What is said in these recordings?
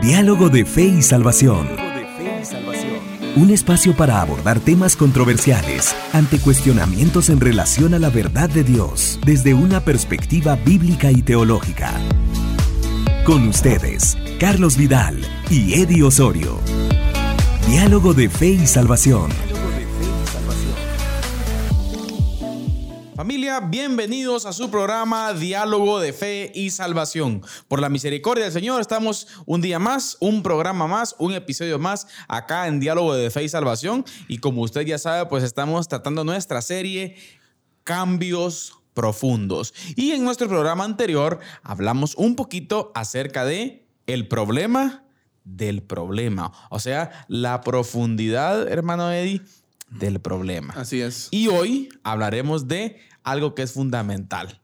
Diálogo de Fe y Salvación. Un espacio para abordar temas controversiales ante cuestionamientos en relación a la verdad de Dios desde una perspectiva bíblica y teológica. Con ustedes, Carlos Vidal y Eddie Osorio. Diálogo de Fe y Salvación. Familia, bienvenidos a su programa Diálogo de Fe y Salvación. Por la misericordia del Señor, estamos un día más, un programa más, un episodio más acá en Diálogo de Fe y Salvación. Y como usted ya sabe, pues estamos tratando nuestra serie Cambios Profundos. Y en nuestro programa anterior hablamos un poquito acerca de el problema del problema. O sea, la profundidad, hermano Eddie, del problema. Así es. Y hoy hablaremos de algo que es fundamental,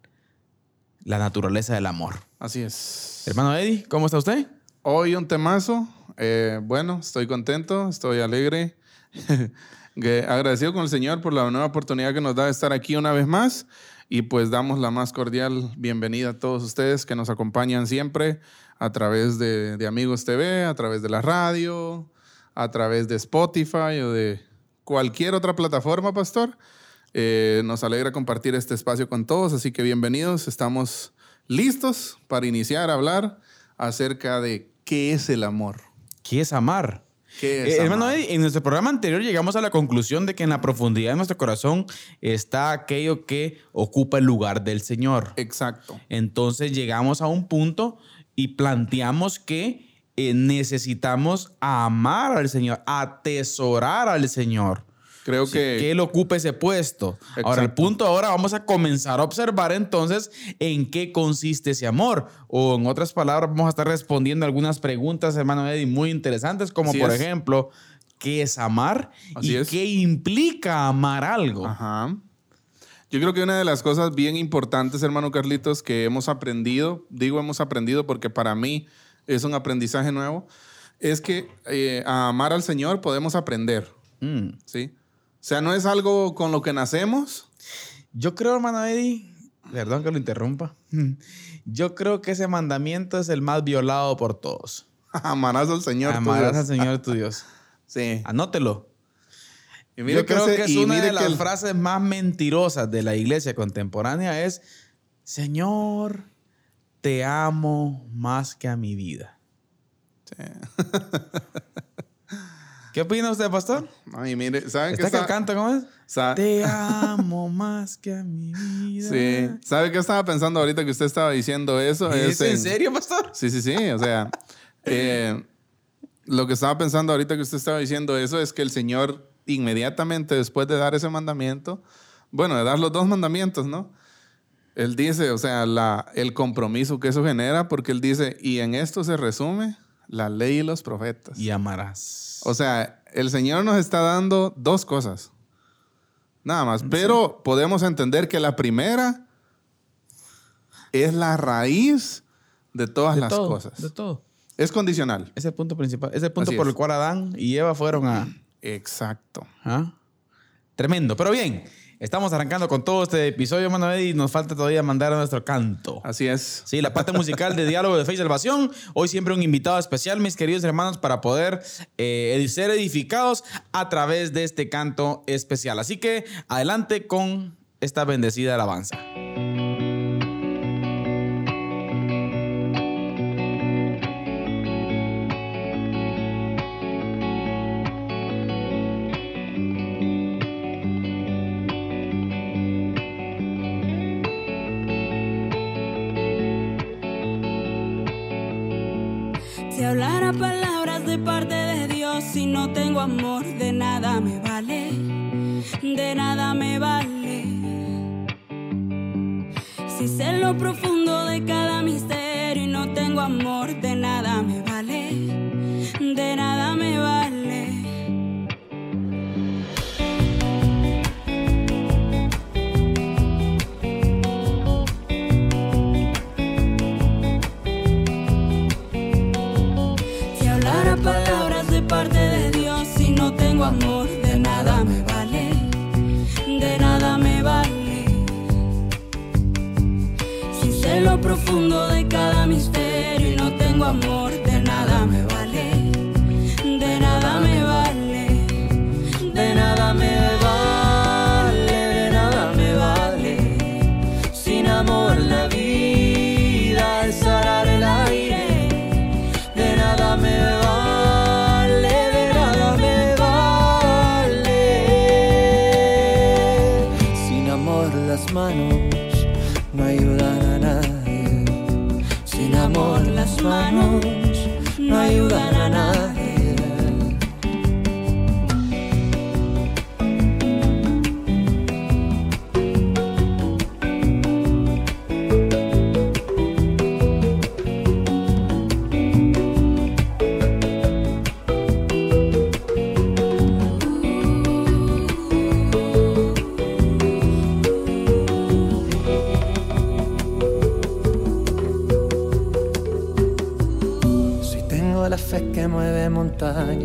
la naturaleza del amor. Así es. Hermano Eddie, ¿cómo está usted? Hoy un temazo. Eh, bueno, estoy contento, estoy alegre. Agradecido con el Señor por la nueva oportunidad que nos da de estar aquí una vez más. Y pues damos la más cordial bienvenida a todos ustedes que nos acompañan siempre a través de, de Amigos TV, a través de la radio, a través de Spotify o de cualquier otra plataforma, pastor. Eh, nos alegra compartir este espacio con todos, así que bienvenidos. Estamos listos para iniciar a hablar acerca de qué es el amor. ¿Qué es amar? ¿Qué es Eh, hermano? Eddie, en nuestro programa anterior llegamos a la conclusión de que en la profundidad de nuestro corazón está aquello que ocupa el lugar del Señor. Exacto. Entonces llegamos a un punto y planteamos que eh, necesitamos amar al Señor, atesorar al Señor. Creo Sí, que, que él ocupe ese puesto. Ahora, el Exacto. punto ahora vamos a comenzar a observar entonces en qué consiste ese amor. O en otras palabras, vamos a estar respondiendo algunas preguntas, hermano Eddie, muy interesantes, como Así por es. ejemplo, ¿qué es amar? Así ¿Y es. qué implica amar algo? Ajá. Yo creo que una de las cosas bien importantes, hermano Carlitos, que hemos aprendido, digo hemos aprendido porque para mí es un aprendizaje nuevo, es que eh, a amar al Señor podemos aprender, Mm. ¿sí? O sea, no es algo con lo que nacemos. Yo creo, hermano Eddie, perdón que lo interrumpa. Yo creo que ese mandamiento es el más violado por todos. Amarás al Señor. tu Amarás Dios. al Señor tu Dios. Sí. Anótelo. Y mire Yo creo ese- que es una de las el- frases más mentirosas de la iglesia contemporánea es, Señor, te amo más que a mi vida. ¿Qué opina usted, pastor? Ay, mire, ¿saben qué ¿Está que canto cómo es? sa- Te amo más que a mi vida. Sí. ¿Sabe qué estaba pensando ahorita que usted estaba diciendo eso? ¿Es en serio, pastor? Sí, sí, sí. O sea, eh, lo que estaba pensando ahorita que usted estaba diciendo eso es que el Señor inmediatamente después de dar ese mandamiento, bueno, de dar los dos mandamientos, ¿no? Él dice, o sea, la, el compromiso que eso genera, porque él dice, y en esto se resume la ley y los profetas. Y amarás. O sea, el Señor nos está dando dos cosas. Nada más. Pero podemos entender que la primera es la raíz de todas de las todo, cosas. de todo. Es condicional. Ese es el punto principal. Ese es el punto Así por es. el cual Adán y Eva fueron a... Exacto. ¿Ah? Tremendo. Pero bien, estamos arrancando con todo este episodio, Eddie, y nos falta todavía mandar a nuestro canto. Así es. Sí, la parte musical de Diálogo de Fe y Salvación. Hoy siempre un invitado especial, mis queridos hermanos, para poder eh, ser edificados a través de este canto especial. Así que adelante con esta bendecida alabanza. Amor, de nada me amor, claros no ayudará.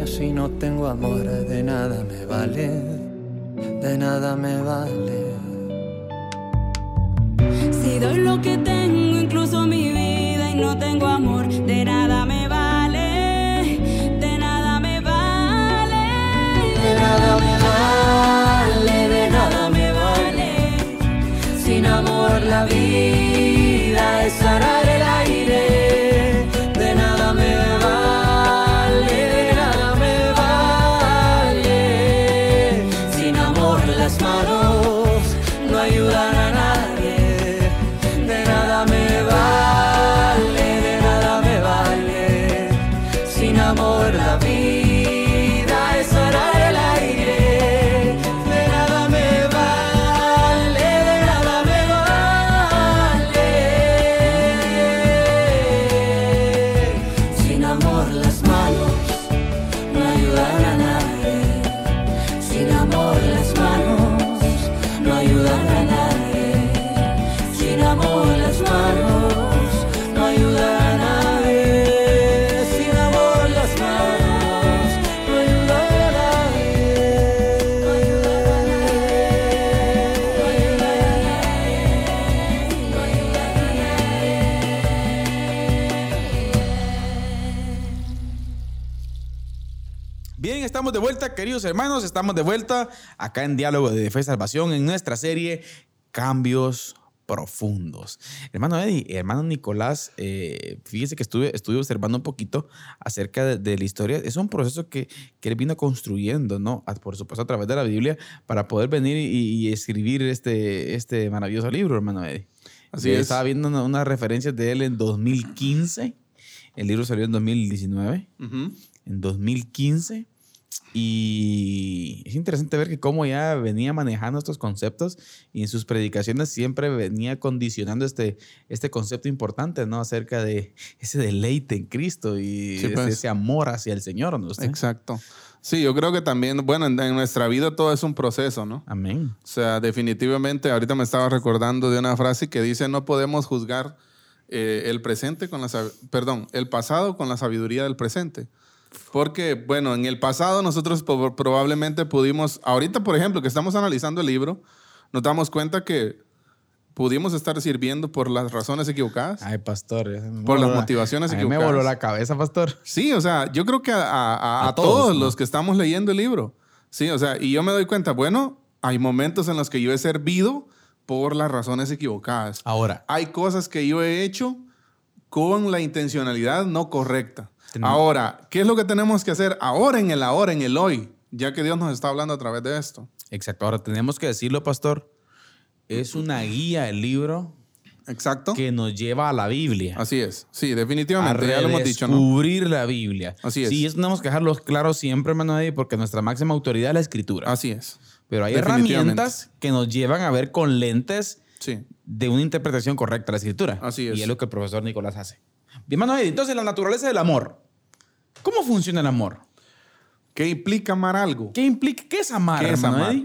Si no tengo amor, de nada me vale, queridos hermanos. Estamos de vuelta acá en Diálogo de Fe y Salvación en nuestra serie Cambios Profundos. Hermano Eddie, hermano Nicolás, eh, fíjese que estuve, estuve observando un poquito acerca de, de la historia. Es un proceso que, que él vino construyendo, ¿no? A- Por supuesto, a través de la Biblia, para poder venir y, y escribir este, este maravilloso libro, hermano Eddie. Así es. Estaba viendo una- unas referencias de él en 2015. El libro salió en 2019 Ujú. en 2015 y es interesante ver que cómo ya venía manejando estos conceptos y en sus predicaciones siempre venía condicionando este, este concepto importante, ¿no? Acerca de ese deleite en Cristo y Sí, ese, pues. ese amor hacia el Señor, ¿no? Usted? Exacto. Sí, yo creo que también, bueno, en, en nuestra vida todo es un proceso, ¿no? Amén. O sea, definitivamente, ahorita me estaba recordando de una frase que dice, no podemos juzgar eh, el presente con la, perdón, el pasado con la sabiduría del presente. Porque, bueno, en el pasado nosotros probablemente pudimos, ahorita, por ejemplo, que estamos analizando el libro, nos damos cuenta que pudimos estar sirviendo por las razones equivocadas. Ay, pastor. me Por las la- motivaciones a mí me equivocadas. voló la cabeza, pastor. Sí, o sea, yo creo que a, a- a- A a todos, todos, ¿no? los que estamos leyendo el libro. Sí, o sea, y yo me doy cuenta, bueno, hay momentos en los que yo he servido por las razones equivocadas. Ahora, Hay cosas que yo he hecho con la intencionalidad no correcta. Ahora, ¿qué es lo que tenemos que hacer ahora en el ahora, en el hoy? Ya que Dios nos está hablando a través de esto. exacto, ahora tenemos que decirlo, pastor. Es una guía el libro Exacto. que nos lleva a la Biblia. Así es. Sí, a definitivamente. Ya lo hemos dicho, ¿no? redescubrir la Biblia. Así es. Sí, eso tenemos que dejarlo claro siempre, hermano porque nuestra máxima autoridad es la escritura. Así es. Pero hay herramientas que nos llevan a ver con lentes Sí. de una interpretación correcta de la escritura. Así es. Y es lo que el profesor Nicolás hace. Bien, Eddie, entonces la naturaleza del amor. ¿Cómo funciona el amor? ¿Qué implica amar algo? ¿Qué implica? ¿Qué es amar, ¿Qué es amar?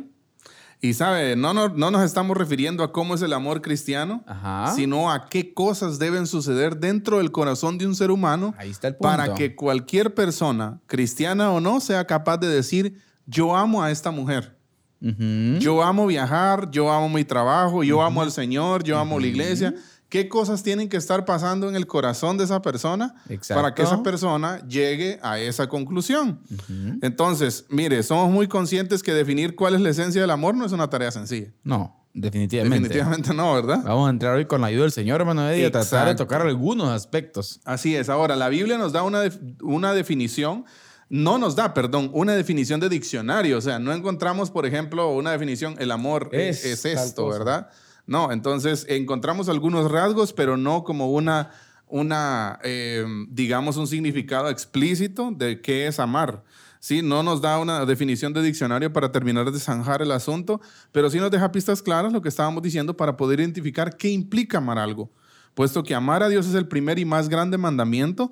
Y sabe, no, no, no nos estamos refiriendo a cómo es el amor cristiano, Ajá. sino a qué cosas deben suceder dentro del corazón de un ser humano Ahí está el punto. para que cualquier persona, cristiana o no, sea capaz de decir, yo amo a esta mujer. Yo amo viajar, yo amo mi trabajo, yo amo al Señor, yo amo la iglesia. ¿Qué cosas tienen que estar pasando en el corazón de esa persona Exacto. para que esa persona llegue a esa conclusión? Entonces, mire, somos muy conscientes que definir cuál es la esencia del amor no es una tarea sencilla. No, definitivamente. Definitivamente no, ¿verdad? Vamos a entrar hoy con la ayuda del Señor, hermano Eddie, a tratar de tocar algunos aspectos. Así es. Ahora, la Biblia nos da una, def- una definición, no nos da, perdón, una definición de diccionario. O sea, no encontramos, por ejemplo, una definición, el amor es, esto. ¿verdad? No, entonces encontramos algunos rasgos, pero no como una, una, eh, digamos, un significado explícito de qué es amar. Sí, no nos da una definición de diccionario para terminar de zanjar el asunto, pero sí nos deja pistas claras lo que estábamos diciendo para poder identificar qué implica amar algo. Puesto que amar a Dios es el primer y más grande mandamiento,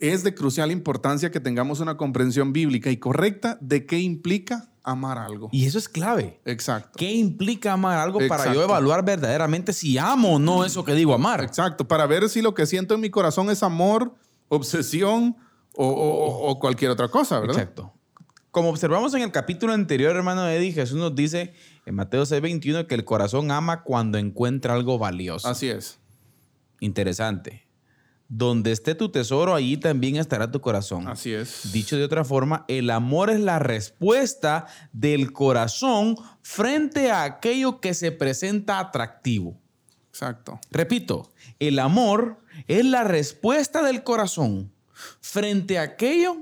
es de crucial importancia que tengamos una comprensión bíblica y correcta de qué implica amar algo. Y eso es clave. Exacto. ¿Qué implica amar algo para yo evaluar verdaderamente si amo o no eso que digo amar? Exacto, para ver si lo que siento en mi corazón es amor, obsesión o, o- o cualquier otra cosa, ¿verdad? Exacto. Como observamos en el capítulo anterior, hermano Eddie, Jesús nos dice en Mateo 6:21 que el corazón ama cuando encuentra algo valioso. Así es. Interesante. Donde esté tu tesoro, allí también estará tu corazón. Así es. Dicho de otra forma, el amor es la respuesta del corazón frente a aquello que se presenta atractivo. Exacto. Repito, el amor es la respuesta del corazón frente a aquello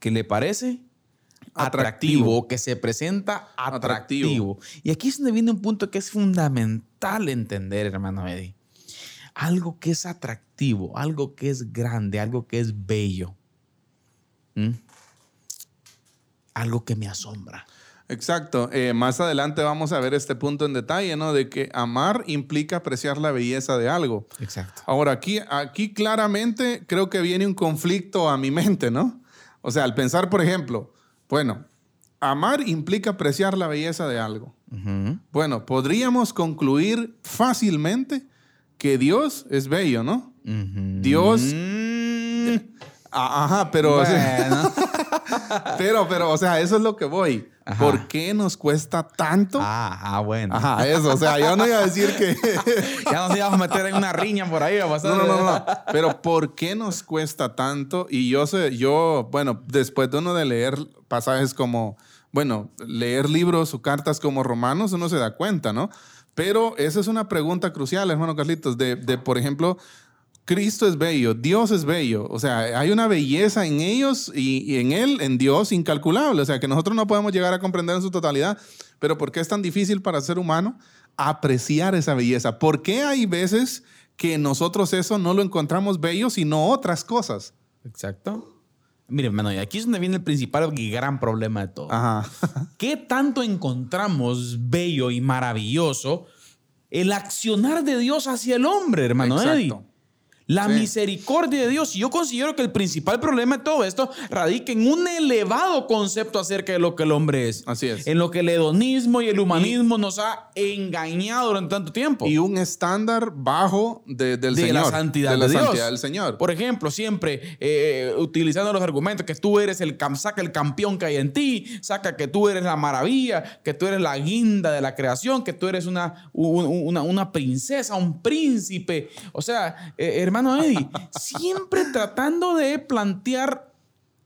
que le parece atractivo, Atractivo. que se presenta atractivo. Atractivo. Y aquí es donde viene un punto que es fundamental entender, hermano Eddie. Algo que es atractivo, algo que es grande, algo que es bello. ¿Mm? Algo que me asombra. Exacto. Eh, más adelante vamos a ver este punto en detalle, ¿no? De que amar implica apreciar la belleza de algo. Exacto. Ahora, aquí, aquí claramente creo que viene un conflicto a mi mente, ¿no? O sea, al pensar, por ejemplo, bueno, amar implica apreciar la belleza de algo. Bueno, podríamos concluir fácilmente que Dios es bello, ¿no? Dios... Ah, Ajá, pero... Bueno. Pero, pero, o sea, eso es lo que voy. Ajá. ¿Por qué nos cuesta tanto? Ah, ah, bueno. Ajá, eso. O sea, yo no iba a decir que... Ya nos íbamos a meter en una riña por ahí. A pasar. No, no, no, no. Pero ¿por qué nos cuesta tanto? Y yo sé, yo, bueno, después de uno de leer pasajes como, bueno, leer libros o cartas como Romanos, uno se da cuenta, ¿no? Pero esa es una pregunta crucial, hermano Carlitos, de, de, por ejemplo, Cristo es bello, Dios es bello. O sea, hay una belleza en ellos y, y en Él, en Dios, incalculable. O sea, que nosotros no podemos llegar a comprender en su totalidad. Pero ¿por qué es tan difícil para el ser humano apreciar esa belleza? ¿Por qué hay veces que nosotros eso no lo encontramos bello, sino otras cosas? Exacto. Mire, hermano, y aquí es donde viene el principal y gran problema de todo. Ajá. ¿Qué tanto encontramos bello y maravilloso el accionar de Dios hacia el hombre, hermano Exacto. Eddie? La Sí. misericordia de Dios. Y yo considero que el principal problema de todo esto radica en un elevado concepto acerca de lo que el hombre es. Así es. En lo que el hedonismo y el humanismo nos ha engañado durante tanto tiempo. Y un estándar bajo de- del de Señor. la santidad de la de Dios. santidad del Señor. Por ejemplo, siempre eh, utilizando los argumentos que tú eres el saca el campeón que hay en ti, saca que tú eres la maravilla, que tú eres la guinda de la creación, que tú eres una, un- una, una princesa, un príncipe. O sea, eh, hermano Eddie, siempre tratando de plantear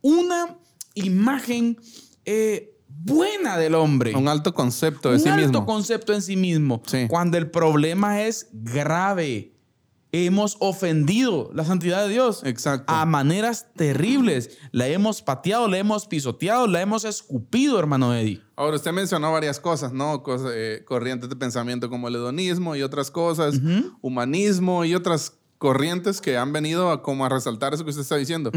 una imagen eh, buena del hombre un alto concepto de un sí alto mismo. concepto en sí mismo. Sí. Cuando el problema es grave. Hemos ofendido la santidad de Dios Exacto. a maneras terribles. La hemos pateado, la hemos pisoteado, la hemos escupido, hermano Eddie. Ahora, usted mencionó varias cosas, ¿no? Cosas, eh, corrientes de pensamiento como el hedonismo y otras cosas, humanismo y otras corrientes que han venido a, como a resaltar eso que usted está diciendo.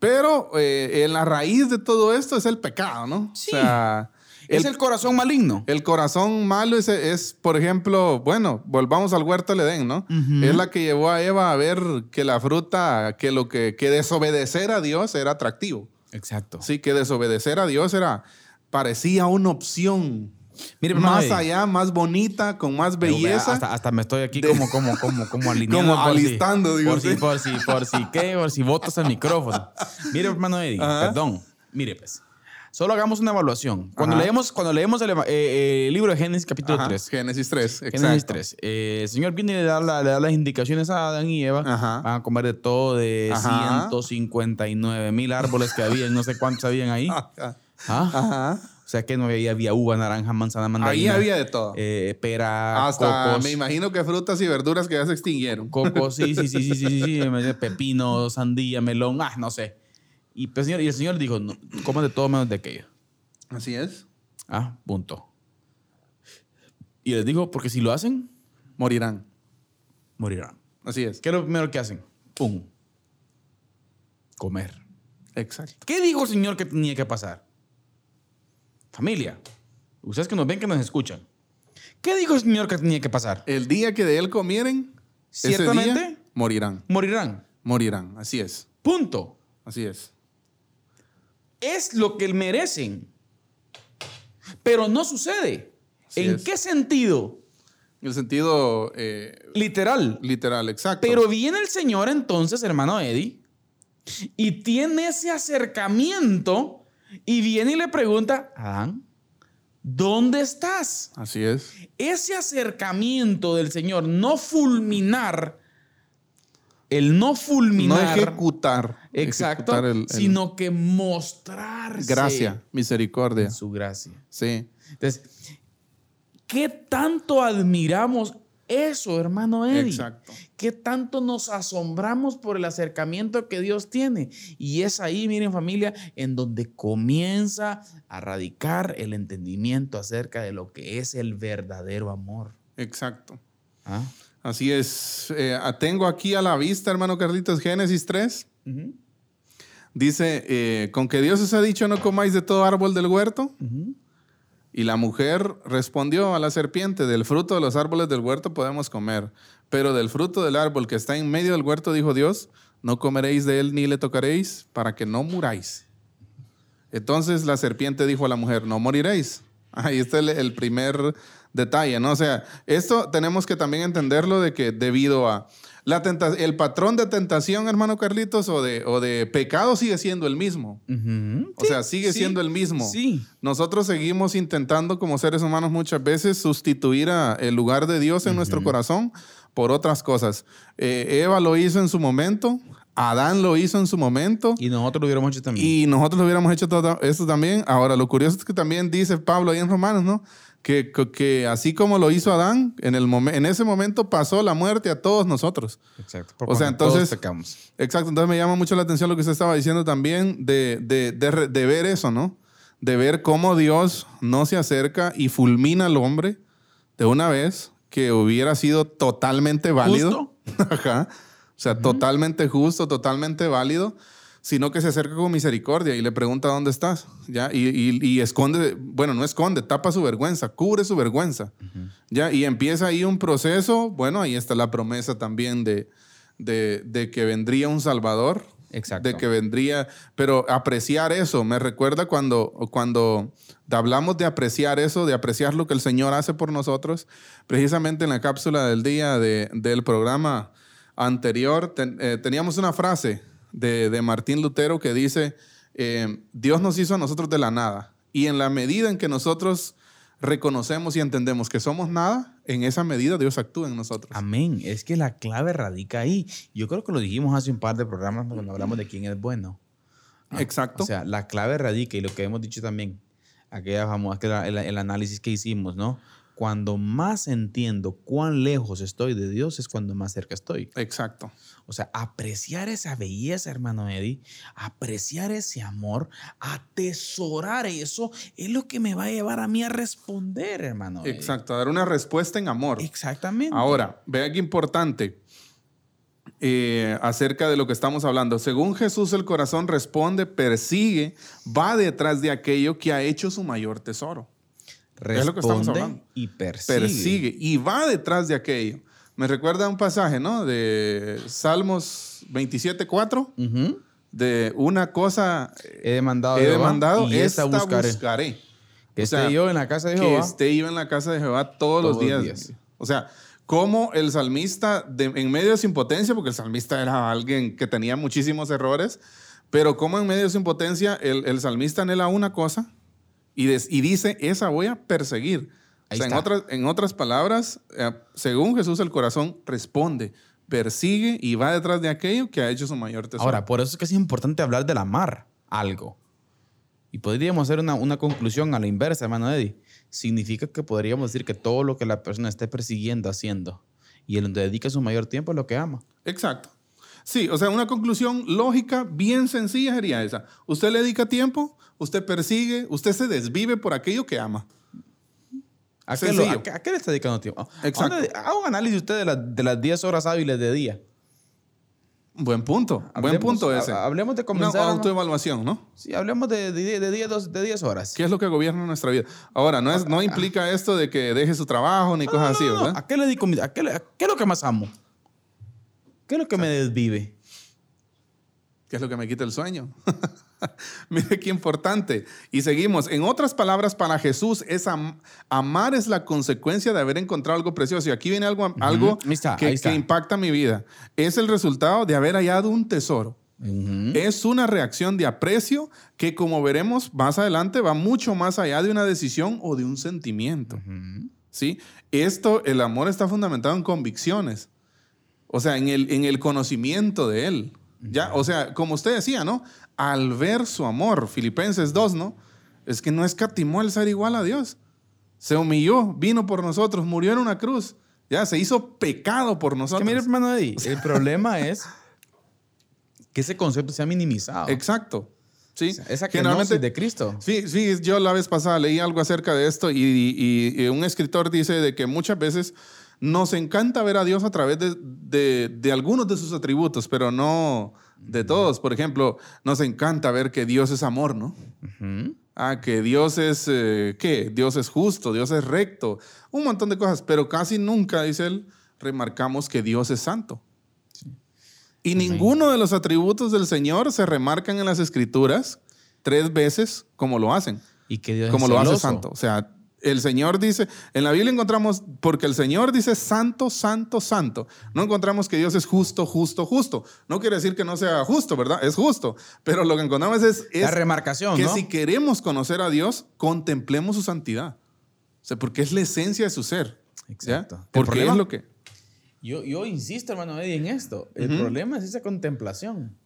Pero eh, en la raíz de todo esto es el pecado, ¿no? Sí. O sea, es el, el corazón maligno. el corazón malo es, es, por ejemplo, bueno, volvamos al huerto del Edén, ¿no? Es la que llevó a Eva a ver que la fruta, que lo que, que desobedecer a Dios era atractivo. Exacto. Sí, que desobedecer a Dios era, parecía una opción. Mire, más Eddie. allá, más bonita, con más belleza. Hasta, hasta me estoy aquí como, como, como, como alineando. Como por si- alistando, digo, Por si, sí. por si, por si, ¿qué? Por si botas el micrófono. Mire, hermano Eddie, Ajá. perdón. Mire, pues. Solo hagamos una evaluación. Cuando Ajá. leemos, cuando leemos el, eh, eh, el libro de Génesis, capítulo Ajá, 3. Génesis 3, exacto. Génesis 3. Eh, el Señor viene y le da, la- le da las indicaciones a Adán y Eva. Ajá. Van a comer de todo, de Ajá. 159 mil árboles que había, no sé cuántos habían ahí. Ajá. ¿Ah? o sea que no había, había uva, naranja, manzana, mandarina. Ahí había de todo. Eh, pera, Hasta me imagino que frutas y verduras que ya se extinguieron. Cocos, sí, sí, sí, sí, sí, sí, pepino, sandía, melón, ah, no sé. Y, pues, señor, y el señor dijo, no, de todo menos de aquello. Así es. Ah, punto. Y les digo, porque si lo hacen, morirán. Morirán. Así es. ¿Qué es lo primero que hacen? Pum. Comer. Exacto. ¿Qué dijo el señor que tenía que pasar? Familia, ustedes que nos ven, que nos escuchan. ¿Qué dijo el Señor que tenía que pasar? El día que de él comieren, ese Ciertamente. día morirán. Morirán. Morirán. Así es. Punto. Así es. Es lo que merecen. Pero no sucede. Así ¿En es. qué sentido? En el sentido eh, Literal. literal, exacto. Pero viene el Señor entonces, hermano Eddie, y tiene ese acercamiento y viene y le pregunta, Adán, ¿dónde estás? Así es. Ese acercamiento del Señor, no fulminar, el no No fulminar, ejecutar. exacto, ejecutar el- el- sino que mostrarse gracia, misericordia. su gracia. Sí. Entonces, ¿qué tanto admiramos eso, hermano Eddie? Exacto. ¿Qué tanto nos asombramos por el acercamiento que Dios tiene? Y es ahí, miren familia, en donde comienza a radicar el entendimiento acerca de lo que es el verdadero amor. Exacto. ¿Ah? Así es. Eh, tengo aquí a la vista, hermano Carlitos, Génesis 3. Ujú, Dice, eh, con que Dios os ha dicho no comáis de todo árbol del huerto. ujú. Y la mujer respondió a la serpiente, del fruto de los árboles del huerto podemos comer, pero del fruto del árbol que está en medio del huerto, dijo Dios, no comeréis de él ni le tocaréis para que no muráis. Entonces la serpiente dijo a la mujer, no moriréis. Ahí está el, primer detalle, ¿no? O sea, esto tenemos que también entenderlo de que debido a la tenta- el patrón de tentación, hermano Carlitos, o de, o de pecado sigue siendo el mismo. Ujú. O sea, sigue sí, siendo el mismo. Sí. Nosotros seguimos intentando como seres humanos muchas veces sustituir a el lugar de Dios en nuestro corazón por otras cosas. Eh, Eva lo hizo en su momento, Adán lo hizo en su momento Y nosotros lo hubiéramos hecho también. y nosotros lo hubiéramos hecho todo eso también. Ahora, lo curioso es que también dice Pablo ahí en Romanos, ¿no? Que, que- que así como lo hizo Adán, en, el momen- en ese momento pasó la muerte a todos nosotros. Exacto. O sea, entonces- Todos pecamos. Exacto, entonces me llama mucho la atención lo que usted estaba diciendo también de, de- de de ver eso, ¿no? De ver cómo Dios no se acerca y fulmina al hombre de una vez que hubiera sido totalmente válido. Ajá. O sea, totalmente justo, totalmente válido, sino que se acerca con misericordia y le pregunta dónde estás, ¿ya? Y, y- y esconde, bueno, no esconde, tapa su vergüenza, cubre su vergüenza, ¿ya? Y empieza ahí un proceso, bueno, ahí está la promesa también de, de, de que vendría un Salvador, Exacto. de que vendría, pero apreciar eso, me recuerda cuando, cuando hablamos de apreciar eso, de apreciar lo que el Señor hace por nosotros, precisamente en la cápsula del día de- del programa anterior, ten- eh, teníamos una frase de, de Martín Lutero que dice, eh, Dios nos hizo a nosotros de la nada, y en la medida en que nosotros reconocemos y entendemos que somos nada, en esa medida Dios actúa en nosotros. Amén. Es que la clave radica ahí. Yo creo que lo dijimos hace un par de programas cuando hablamos de quién es bueno. Ah, Exacto. O sea, la clave radica y lo que hemos dicho también, aquella famosa, el, el análisis que hicimos, ¿no? Cuando más entiendo cuán lejos estoy de Dios es cuando más cerca estoy. Exacto. O sea, apreciar esa belleza, hermano Eddie, apreciar ese amor, atesorar eso, es lo que me va a llevar a mí a responder, hermano. Eddie. Exacto, dar una respuesta en amor. Exactamente. Ahora, vea qué importante eh, acerca de lo que estamos hablando. Según Jesús, el corazón responde, persigue, va detrás de aquello que ha hecho su mayor tesoro. Es lo que estamos Responde hablando. Y persigue. Persigue y va detrás de aquello. Me recuerda un pasaje, ¿no? De Salmos 27.4, Ujú. de una cosa He demandado, he demandado, y esta buscaré. buscaré. Que O sea, esté yo en la casa de que Jehová. esté yo en la casa de Jehová todos, los Todos días. los días. O sea, como el salmista, de- en medio de su impotencia, porque el salmista era alguien que tenía muchísimos errores, pero como en medio de su impotencia, el, el salmista anhela una cosa y, des- y dice, esa voy a perseguir. Ahí o sea, en otras, en otras palabras, eh, según Jesús, el corazón responde, persigue y va detrás de aquello que ha hecho su mayor tesoro. Ahora, por eso es que es importante hablar del amar algo. Y podríamos hacer una, una conclusión a la inversa, hermano Eddie. Significa que podríamos decir que todo lo que la persona esté persiguiendo, haciendo, y él donde dedica su mayor tiempo es lo que ama. Exacto. Sí, o sea, una conclusión lógica bien sencilla sería esa. Usted le dedica tiempo, usted persigue, usted se desvive por aquello que ama. ¿A qué, lo- a qué- a qué le está dedicando tiempo? Exacto. ¿A dónde- Haga un análisis usted de, las- de las 10 horas hábiles de día. Buen punto, buen Hablemos- punto ha- ese. hablemos de Una comenzar, ¿no? autoevaluación, ¿no? Sí, hablemos de 10 de, diez, dos- de 10 horas. ¿Qué es lo que gobierna nuestra vida? Ahora, no, es, no implica esto de que deje su trabajo ni cosas así, No, ¿verdad? ¿A qué le dedico a qué, le- a qué es lo que más amo? ¿Qué es lo que me desvive? ¿Qué es lo que me quita el sueño? Mire qué importante. Y seguimos. En otras palabras, para Jesús, es am- amar es la consecuencia de haber encontrado algo precioso. Y aquí viene algo, algo Ahí está, que, que impacta mi vida. Es el resultado de haber hallado un tesoro. Ujú. Es una reacción de aprecio que, como veremos más adelante, va mucho más allá de una decisión o de un sentimiento. ¿Sí? Esto, el amor está fundamentado en convicciones. O sea, en el, en el conocimiento de Él. ¿Ya? O sea, como usted decía, ¿no? Al ver su amor, Filipenses 2, ¿no? Es que no escatimó el ser igual a Dios. Se humilló, vino por nosotros, murió en una cruz. Ya, se hizo pecado por Que nosotros. mire, hermano Eddie, el problema es que ese concepto se ha minimizado. Exacto. Sí. O sea, Esa Generalmente- de Cristo. Sí, sí, yo la vez pasada leí algo acerca de esto y, y- y un escritor dice de que muchas veces nos encanta ver a Dios a través de, de- de algunos de sus atributos, pero no de todos. Por ejemplo, nos encanta ver que Dios es amor, ¿no? Ah, que Dios es, eh, ¿qué? Dios es justo, Dios es recto, un montón de cosas, pero casi nunca, dice él, remarcamos que Dios es santo. Y ninguno de los atributos del Señor se remarcan en las escrituras tres veces como lo hacen, Y que Dios como es lo hace santo. O sea, el Señor dice, en la Biblia encontramos, porque el Señor dice santo, santo, santo. No encontramos que Dios es justo, justo, justo. No quiere decir que no sea justo, ¿verdad? Es justo. Pero lo que encontramos es, es La remarcación, que ¿no? si queremos conocer a Dios, contemplemos su santidad. O sea, porque es la esencia de su ser. ¿ya? Exacto. El Porque problema- es lo que... Yo, yo insisto, hermano Eddie, en esto. El problema es esa contemplación.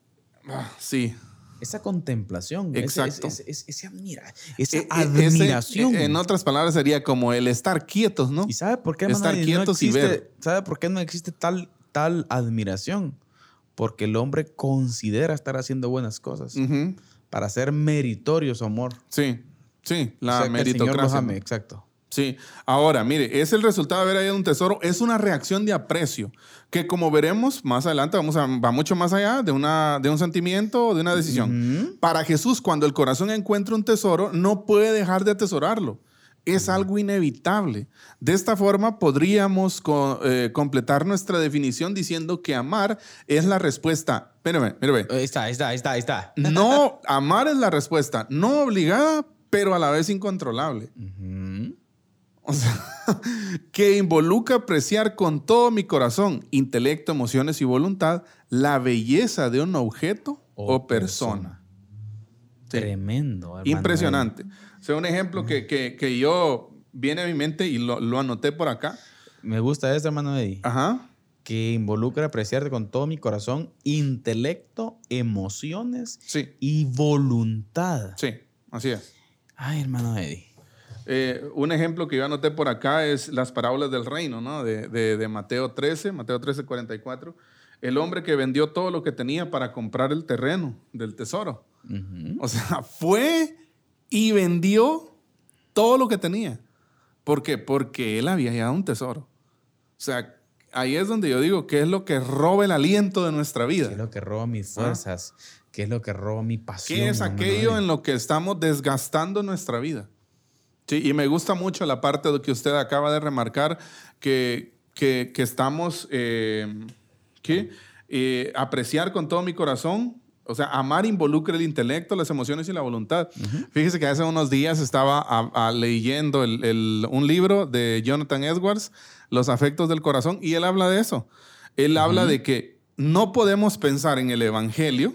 Ah, sí. Esa contemplación. Exacto. Ese, ese- ese admira, esa E- e- admiración. ese, en otras palabras, sería como el estar quietos, ¿no? ¿Y sabe por qué, Estar quietos y no existe, ver. ¿Sabe por qué no existe tal, tal admiración? Porque el hombre considera estar haciendo buenas cosas Ujú. para ser meritorio su amor. Sí, sí, O la sea, que el Señor los meritocracia. ame, exacto. Sí, ahora, mire, es el resultado de haber hallado un tesoro, es una reacción de aprecio, que como veremos más adelante, vamos a, va mucho más allá de, una, de un sentimiento o de una decisión. Para Jesús, cuando el corazón encuentra un tesoro, no puede dejar de atesorarlo. Es algo inevitable. De esta forma podríamos co- eh, completar nuestra definición diciendo que amar es la respuesta. Espérame, espérame. Ahí está, ahí está, ahí está, ahí está. No, amar es la respuesta, no obligada, pero a la vez incontrolable. Ujú. O sea, que involucra apreciar con todo mi corazón, intelecto, emociones y voluntad la belleza de un objeto o, persona. Sí. Tremendo. hermano Impresionante. O sea, un ejemplo que, que- que yo viene a mi mente y lo, lo anoté por acá. Me gusta esto, hermano Eddie. Ajá. Que involucra apreciarte con todo mi corazón, intelecto, emociones Sí, y voluntad. sí, así es. Ay, hermano Eddie. Eh, un ejemplo que yo anoté por acá es las parábolas del reino, ¿no? De, de- de Mateo 13, Mateo 13, 44. El hombre que vendió todo lo que tenía para comprar el terreno del tesoro. O sea, fue y vendió todo lo que tenía. ¿Por qué? Porque él había hallado un tesoro. O sea, ahí es donde yo digo, ¿qué es lo que roba el aliento de nuestra vida? ¿Qué es lo que roba mis fuerzas? ¿Qué es lo que roba mi pasión? ¿Qué es aquello en lo que estamos desgastando nuestra vida? Sí, y me gusta mucho la parte de que usted acaba de remarcar, que, que, que estamos, eh, ¿qué? Eh, apreciar con todo mi corazón. O sea, amar involucra el intelecto, las emociones y la voluntad. Fíjese que hace unos días estaba a- a leyendo el- el- un libro de Jonathan Edwards, Los afectos del corazón, y él habla de eso. Él habla de que no podemos pensar en el Evangelio.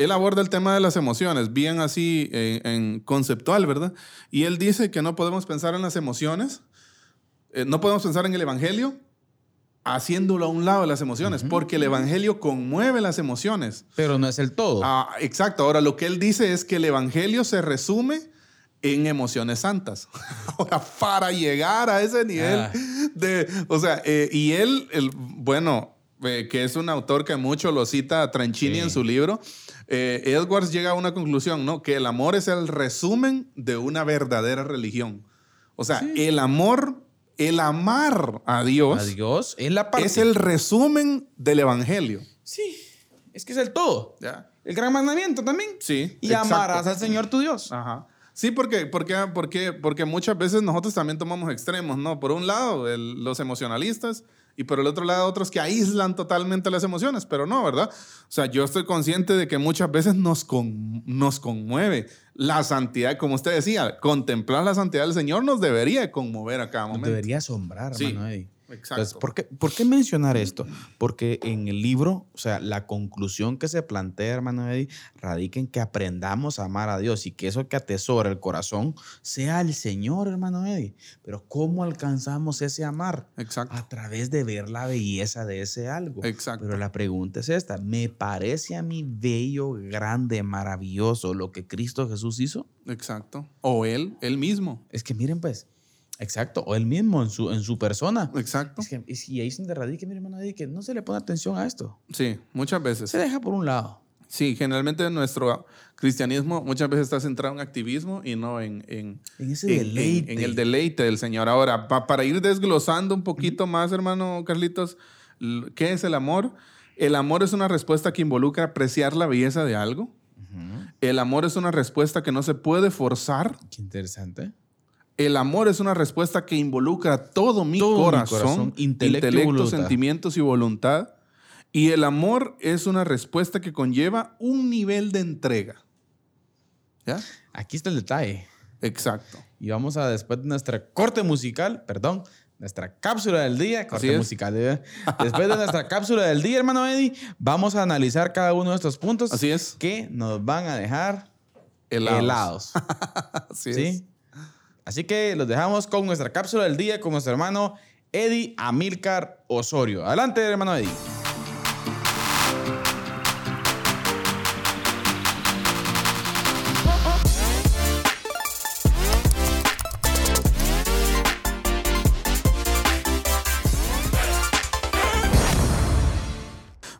Él aborda el tema de las emociones, bien así eh, en conceptual, ¿verdad? Y él dice que no podemos pensar en las emociones, eh, no podemos pensar en el Evangelio haciéndolo a un lado de las emociones, porque el Evangelio conmueve las emociones. Pero no es el todo. Ah, exacto. Ahora, lo que él dice es que el Evangelio se resume en emociones santas. Ahora, para llegar a ese nivel Ah. de, o sea, eh, y él, el, bueno, eh, que es un autor que mucho lo cita a Tranchini Sí. en su libro, eh, Edwards llega a una conclusión, ¿no? Que el amor es el resumen de una verdadera religión. O sea, el amor, el amar a Dios, A Dios es la parte. es el resumen del Evangelio. Sí. Es que es el todo. ¿Ya? El gran mandamiento también. Sí, Y exacto. amarás al Señor tu Dios. Ajá. Sí, porque, porque, porque, porque muchas veces nosotros también tomamos extremos, ¿no? Por un lado, el- los emocionalistas y por el otro lado otros que aíslan totalmente las emociones, pero no, ¿verdad? O sea, yo estoy consciente de que muchas veces nos, con- nos conmueve la santidad, como usted decía, contemplar la santidad del Señor nos debería de conmover a cada Nos momento. debería asombrar, Sí, hermano Eddie. Exacto. Entonces, ¿por, qué, ¿Por qué mencionar esto? Porque en el libro, o sea, la conclusión que se plantea, hermano Eddie, radica en que aprendamos a amar a Dios y que eso que atesora el corazón sea el Señor, hermano Eddie. Pero ¿cómo alcanzamos ese amar? Exacto. A través de ver la belleza de ese algo. Exacto. Pero la pregunta es esta, ¿me parece a mí bello, grande, maravilloso lo que Cristo Jesús hizo? Exacto. O él, él mismo. Es que miren pues, exacto, o él mismo en su, en su persona. Exacto. Es que, y ahí donde radica, mi hermano, que no se le pone atención a esto. Sí, muchas veces. Se deja por un lado. Sí, generalmente nuestro cristianismo muchas veces está centrado en activismo y no en, en, En ese en- deleite. en el deleite del Señor. Ahora, pa- para ir desglosando un poquito más, hermano Carlitos, ¿qué es el amor? El amor es una respuesta que involucra apreciar la belleza de algo. El amor es una respuesta que no se puede forzar. Qué interesante. El amor es una respuesta que involucra todo mi Todo mi corazón, corazón, intelecto sentimientos y voluntad. Y el amor es una respuesta que conlleva un nivel de entrega. ¿Ya? Aquí está el detalle. Exacto. Y vamos a, después de nuestra corte musical, perdón, nuestra cápsula del día, corte musical, ¿eh? después de nuestra cápsula del día, hermano Eddie, vamos a analizar cada uno de estos puntos Así es. que nos van a dejar Helados. helados. Así es. ¿Sí? Así que los dejamos con nuestra cápsula del día con nuestro hermano Eddie Amilcar Osorio. Adelante, hermano Eddie.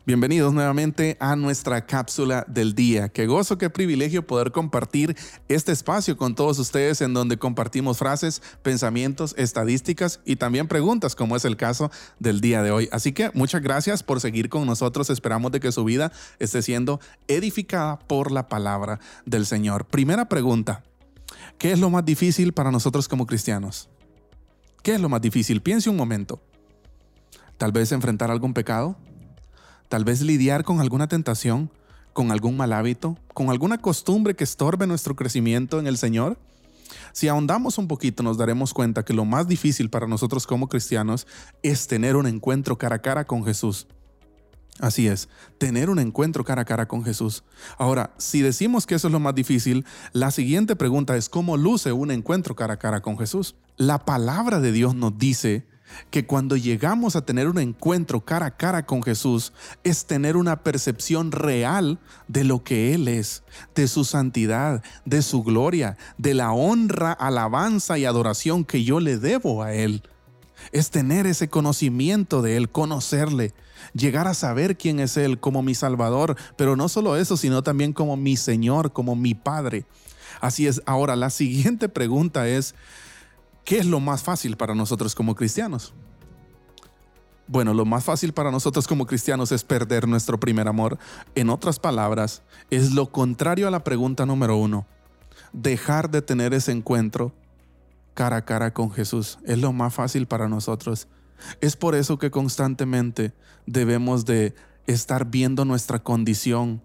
Bienvenidos nuevamente a nuestra cápsula del día. Qué gozo, qué privilegio poder compartir este espacio con todos ustedes en donde compartimos frases, pensamientos, estadísticas y también preguntas, como es el caso del día de hoy. Así que muchas gracias por seguir con nosotros. Esperamos de que su vida esté siendo edificada por la palabra del Señor. Primera pregunta. ¿Qué es lo más difícil para nosotros como cristianos? ¿Qué es lo más difícil? Piense un momento. Tal vez enfrentar algún pecado, tal vez lidiar con alguna tentación, con algún mal hábito, con alguna costumbre que estorbe nuestro crecimiento en el Señor. Si ahondamos un poquito nos daremos cuenta que lo más difícil para nosotros como cristianos es tener un encuentro cara a cara con Jesús. Así es, tener un encuentro cara a cara con Jesús. Ahora, si decimos que eso es lo más difícil, la siguiente pregunta es cómo luce un encuentro cara a cara con Jesús. La palabra de Dios nos dice que cuando llegamos a tener un encuentro cara a cara con Jesús es tener una percepción real de lo que Él es, de su santidad, de su gloria, de la honra, alabanza y adoración que yo le debo a Él. Es tener ese conocimiento de Él, conocerle, llegar a saber quién es Él como mi Salvador, pero no solo eso, sino también como mi Señor, como mi Padre. Así es, ahora la siguiente pregunta es, ¿qué es lo más fácil para nosotros como cristianos? Bueno, lo más fácil para nosotros como cristianos es perder nuestro primer amor. En otras palabras, es lo contrario a la pregunta número uno. Dejar de tener ese encuentro cara a cara con Jesús. Es lo más fácil para nosotros. Es por eso que constantemente debemos de estar viendo nuestra condición,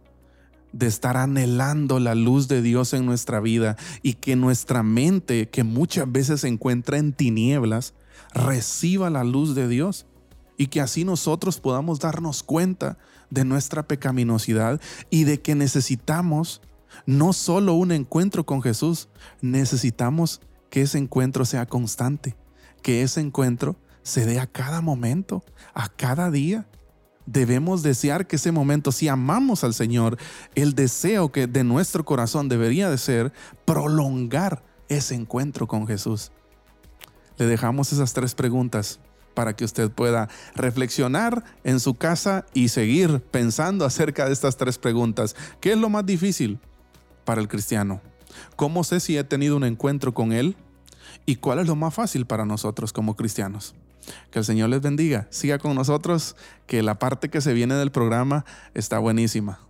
de estar anhelando la luz de Dios en nuestra vida y que nuestra mente, que muchas veces se encuentra en tinieblas, reciba la luz de Dios y que así nosotros podamos darnos cuenta de nuestra pecaminosidad y de que necesitamos no solo un encuentro con Jesús, necesitamos que ese encuentro sea constante, que ese encuentro se dé a cada momento, a cada día. Debemos desear que ese momento, si amamos al Señor, el deseo que de nuestro corazón debería de ser prolongar ese encuentro con Jesús. Le dejamos esas tres preguntas para que usted pueda reflexionar en su casa y seguir pensando acerca de estas tres preguntas. ¿Qué es lo más difícil para el cristiano? ¿Cómo sé si he tenido un encuentro con Él? ¿Y cuál es lo más fácil para nosotros como cristianos? Que el Señor les bendiga. Siga con nosotros, que la parte que se viene del programa está buenísima.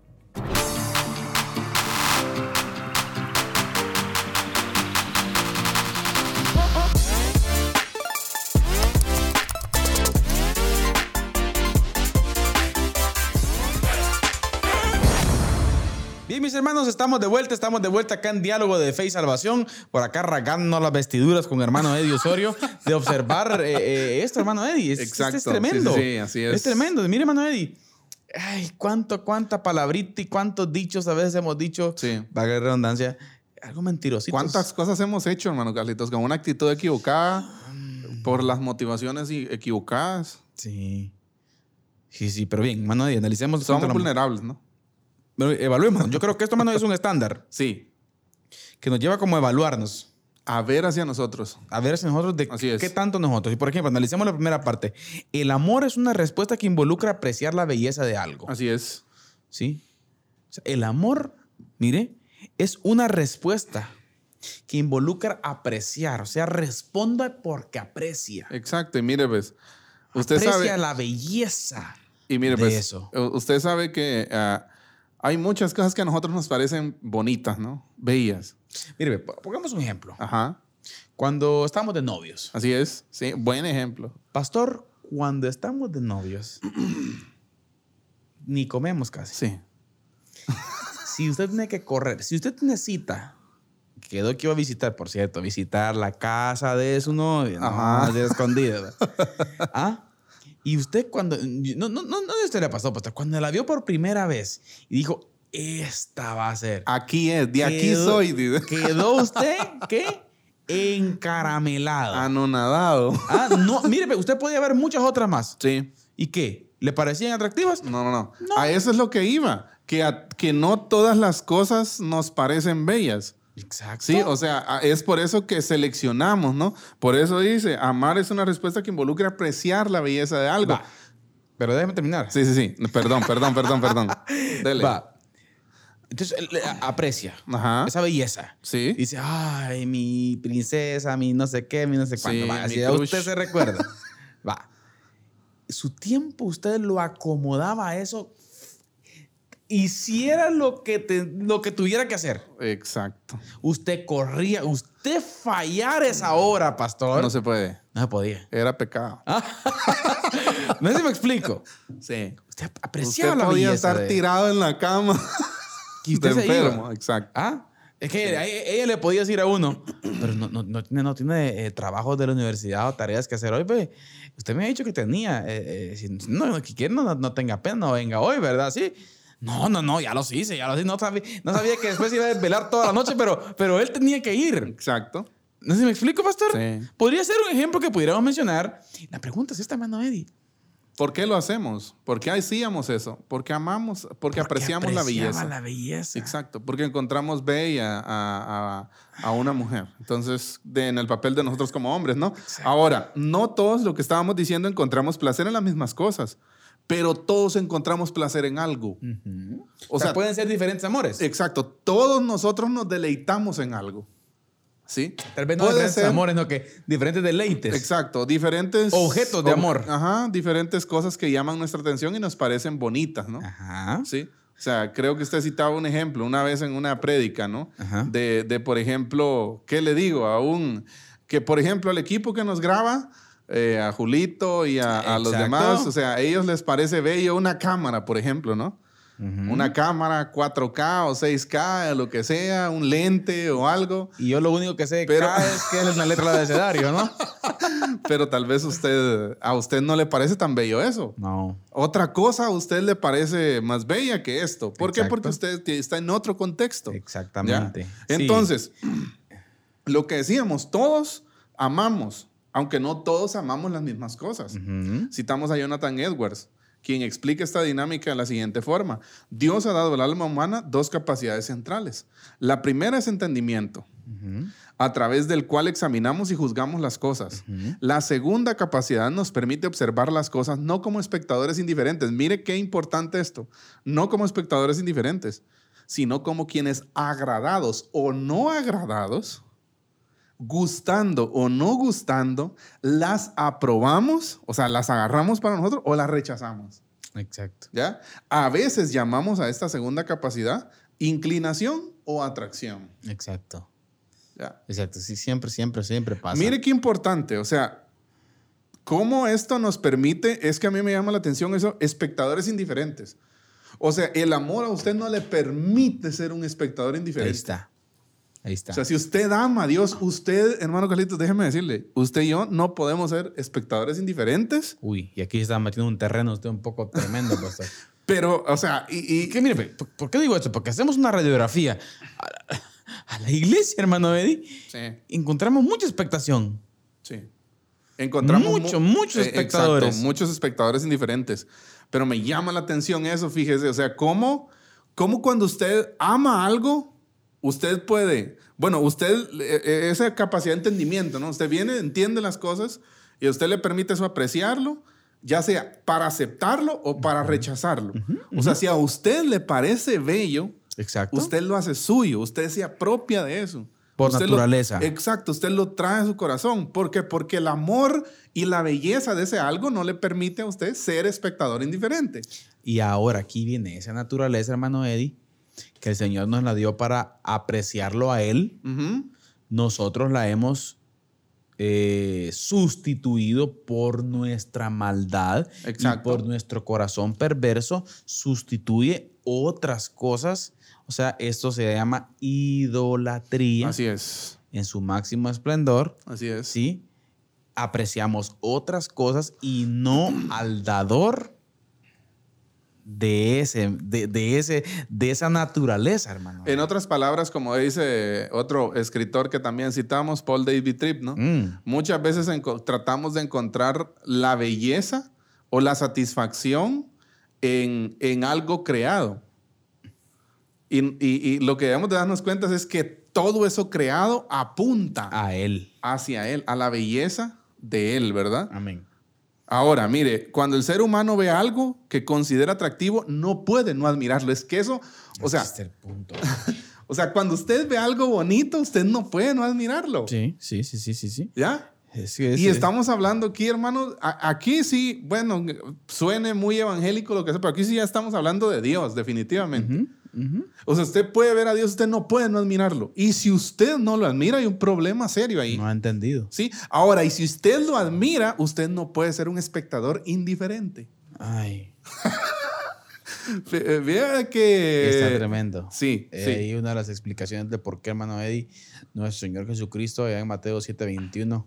Hermanos, estamos de vuelta, estamos de vuelta acá en Diálogo de Fe y Salvación, por acá rasgándonos las vestiduras con hermano Eddie Osorio, de observar eh, eh, esto, hermano Eddie. Es, Exacto. Es, tremendo. Sí, sí, sí, así es. Es tremendo. Mire, hermano Eddie. Ay, cuánto, cuánta palabrita y cuántos dichos a veces hemos dicho, Sí. valga la redundancia, algo mentirositos. ¿Cuántas cosas hemos hecho, hermano Carlitos? Con una actitud equivocada, por las motivaciones equivocadas. Sí. Sí, sí, pero bien, hermano Eddie, analicemos. Somos vulnerables, ¿no? Evaluemos. Yo creo que esto, hermano, es un estándar Sí. que nos lleva como a evaluarnos. A ver hacia nosotros. A ver si nosotros de Así es. qué tanto nosotros. Y por ejemplo, analicemos la primera parte. El amor es una respuesta que involucra apreciar la belleza de algo. Así es. ¿Sí? O sea, el amor, mire, es una respuesta que involucra apreciar. O sea, responde porque aprecia. Exacto. Y mire, pues, usted aprecia sabe. la belleza. Y mire, de pues, eso. usted sabe que ah, hay muchas cosas que a nosotros nos parecen bonitas, ¿no? Bellas. Mire, pongamos un ejemplo. Ajá. Cuando estamos de novios. Así es. Sí. Buen ejemplo. Pastor, cuando estamos de novios, ni comemos casi. Sí. Si usted tiene que correr, si usted tiene cita, quedó que iba a visitar, por cierto, visitar la casa de su novia, no, Ajá. de escondida. ¿Ah? Y usted cuando, no, no, no, no usted le pasó, pastor, cuando la vio por primera vez y dijo, esta va a ser. Aquí es. De aquí Quedó- soy. dice. Quedó usted, ¿qué? Encaramelado. Anonadado. Ah, no, mire, usted podía ver muchas otras más. Sí. ¿Y qué? ¿Le parecían atractivas? No, no, no, No. A eso es lo que iba. Que, a- que no todas las cosas nos parecen bellas. Exacto. Sí, o sea, a- es por eso que seleccionamos, ¿no? Por eso dice, amar es una respuesta que involucra apreciar la belleza de algo. Va. Pero déjeme terminar. Sí, sí, sí. Perdón, perdón, perdón, perdón. Dele. Va. Entonces, aprecia Ajá. esa belleza. Sí. Dice, ay, mi princesa, mi no sé qué, mi no sé cuánto. Sí, Va, ya crush. usted se recuerda. Va. Su tiempo usted lo acomodaba a eso. Hiciera lo que, te- lo que tuviera que hacer. Exacto. Usted corría. Usted fallar esa hora, pastor. No se puede. No se podía. Era pecado. No sé si me explico. Sí. Usted apreciaba Usted la podía estar de- tirado en la cama. Y usted de se iba. enfermo. Exacto. Ah, es que a ella, ella le podía decir a uno, pero no, no, no tiene, no tiene eh, trabajos de la universidad o tareas que hacer hoy. Pues, usted me ha dicho que tenía. eh, eh, si no, no, no tenga pena, no venga hoy, ¿verdad? Sí. No, no, no, ya los hice, ya los hice. No sabía, no sabía que después iba a desvelar toda la noche, pero, pero él tenía que ir. Exacto. No sé si me explico, pastor. Sí. Podría ser un ejemplo que pudiéramos mencionar. La pregunta es esta, mano Eddie. ¿Por qué lo hacemos? ¿Por qué hacíamos eso? Porque amamos, porque, apreciamos la belleza. la belleza. Exacto, porque encontramos bella a, a- a una mujer. Entonces, de- en el papel de nosotros como hombres, ¿no? Ahora, no todos lo que estábamos diciendo encontramos placer en las mismas cosas, pero todos encontramos placer en algo. Ujú. O sea, pueden ser diferentes amores. Exacto, todos nosotros nos deleitamos en algo. ¿Sí? Tal vez no Puede diferentes ser- amores, no que diferentes deleites. Exacto, diferentes Objetos de ob- amor. Ajá, diferentes cosas que llaman nuestra atención y nos parecen bonitas, ¿no? Ajá. Sí. O sea, creo que usted citaba un ejemplo una vez en una prédica, ¿no? Ajá. De, de, por ejemplo, ¿qué le digo? A un, que por ejemplo al equipo que nos graba, eh, a Julito y a, a los demás, o sea, a ellos les parece bello una cámara, por ejemplo, ¿no? Una cámara 4K o 6K, lo que sea, un lente o algo, Y yo lo único que sé Pero- es que es una letra del abecedario, ¿no? pero tal vez usted, a usted no le parece tan bello eso. No. Otra cosa a usted le parece más bella que esto. ¿Por qué? Porque usted está en otro contexto. Exactamente. Entonces, lo que decíamos, todos amamos, aunque no todos amamos las mismas cosas. Citamos a Jonathan Edwards, quien explica esta dinámica de la siguiente forma. Dios ha dado al alma humana dos capacidades centrales. La primera es entendimiento, a través del cual examinamos y juzgamos las cosas. La segunda capacidad nos permite observar las cosas no como espectadores indiferentes. Mire qué importante esto. No como espectadores indiferentes, sino como quienes agradados o no agradados gustando o no gustando, las aprobamos, o sea, las agarramos para nosotros o las rechazamos. Exacto. ¿Ya? A veces llamamos a esta segunda capacidad inclinación o atracción. Exacto. ¿Ya? Exacto. Sí, siempre, siempre, siempre pasa. Mire qué importante, o sea, cómo esto nos permite, es que a mí me llama la atención eso, espectadores indiferentes. O sea, el amor a usted no le permite ser un espectador Ahí indiferente. está. Ahí está. O sea, si usted ama a Dios, usted, hermano Carlitos, déjeme decirle, usted y yo no podemos ser espectadores indiferentes, Uy, y aquí está metiendo un terreno usted un poco tremendo, pastor. pero, o sea, y, y- ¿Y qué, mire, ¿por, por qué digo esto? Porque hacemos una radiografía a, a la iglesia, hermano Eddie. Sí, Encontramos mucha expectación. sí. Encontramos Mucho, mu- muchos eh, espectadores. exacto, muchos espectadores indiferentes. Pero me llama la atención eso, fíjese, o sea, cómo, cómo cuando usted ama algo, usted puede, bueno, usted, eh, eh, esa capacidad de entendimiento, ¿no? Usted viene, entiende las cosas y a usted le permite eso apreciarlo, ya sea para aceptarlo o para rechazarlo. O sea, si a usted le parece bello, Exacto. usted lo hace suyo, usted se apropia de eso. Por Usted lo- naturaleza. exacto, usted lo trae a su corazón. ¿Por qué? Porque el amor y la belleza de ese algo no le permite a usted ser espectador indiferente. Y ahora aquí viene esa naturaleza, hermano Eddie, que el Señor nos la dio para apreciarlo a Él. Nosotros la hemos eh, sustituido por nuestra maldad Exacto. y por nuestro corazón perverso. Sustituye otras cosas. O sea, esto se llama idolatría Así es, en su máximo esplendor. así es. ¿sí? Apreciamos otras cosas y no al dador de ese, de, de ese, de esa naturaleza, hermano. En otras palabras, como dice otro escritor que también citamos, Paul David Tripp, ¿no? Mm, Muchas veces tratamos de encontrar la belleza o la satisfacción en, en algo creado. Y, y- y lo que debemos de darnos cuenta es que todo eso creado apunta a él. hacia Él, a la belleza de Él, ¿verdad? Amén. Ahora, mire, cuando el ser humano ve algo que considera atractivo, no puede no admirarlo. Es que eso, o sea, es el punto. o sea, cuando usted ve algo bonito, usted no puede no admirarlo. Sí, sí, sí, sí, sí, sí. ¿Ya? Es que es- Y estamos hablando aquí, hermano, a- aquí sí, bueno, suene muy evangélico lo que sea, pero aquí sí ya estamos hablando de Dios, definitivamente. O sea, usted puede ver a Dios, usted no puede no admirarlo. Y si usted no lo admira, hay un problema serio ahí. No ha entendido. ¿Sí? Ahora, y si usted lo admira, usted no puede ser un espectador indiferente. Ay, eh, Vea que... está tremendo. Sí, Eh, sí. Ahí una de las explicaciones de por qué, hermano Eddie, nuestro Señor Jesucristo, allá en Mateo 7:21,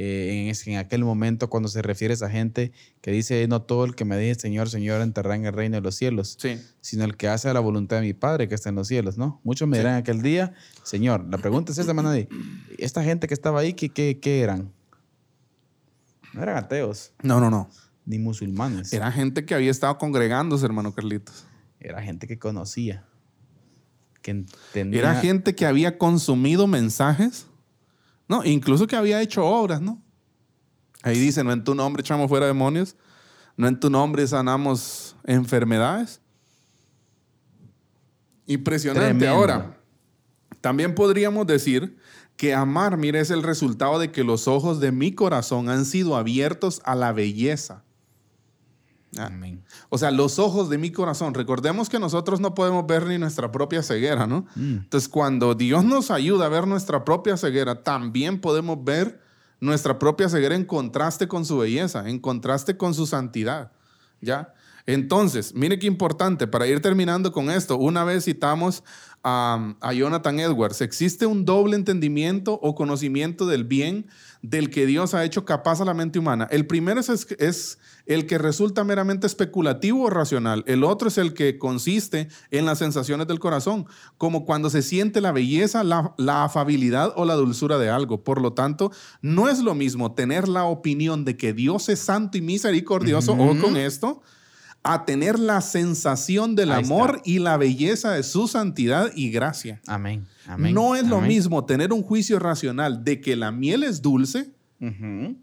eh, en, en aquel momento cuando se refiere a esa gente que dice, no todo el que me dice Señor, Señor, entrará en el reino de los cielos, Sí. sino el que hace la voluntad de mi Padre que está en los cielos, ¿no? Muchos me dirán aquel día, Señor, la pregunta es esta, hermano Eddie, esta gente que estaba ahí, ¿qué, qué, qué eran? No eran ateos, No, no, no. ni musulmanes. Era gente que había estado congregándose, hermano Carlitos. Era gente que conocía, que entendía. Era gente que había consumido mensajes, no, incluso que había hecho obras, ¿no? Ahí dice, no en tu nombre echamos fuera demonios, no en tu nombre sanamos enfermedades. Impresionante. Tremendo. Ahora, también podríamos decir que amar, mire, es el resultado de que los ojos de mi corazón han sido abiertos a la belleza. Ah. Amén. O sea, los ojos de mi corazón. Recordemos que nosotros no podemos ver ni nuestra propia ceguera, ¿no? Mm. Entonces, cuando Dios nos ayuda a ver nuestra propia ceguera, también podemos ver nuestra propia ceguera en contraste con su belleza, en contraste con su santidad, ¿ya? Entonces, mire qué importante, para ir terminando con esto, una vez citamos a, a Jonathan Edwards, existe un doble entendimiento o conocimiento del bien del que Dios ha hecho capaz a la mente humana. El primero es, es el que resulta meramente especulativo o racional. El otro es el que consiste en las sensaciones del corazón, como cuando se siente la belleza, la, la afabilidad o la dulzura de algo. Por lo tanto, no es lo mismo tener la opinión de que Dios es santo y misericordioso o con esto, a tener la sensación del Ahí amor está. y la belleza de su santidad y gracia. Amén. Amén. No es lo mismo tener un juicio racional de que la miel es dulce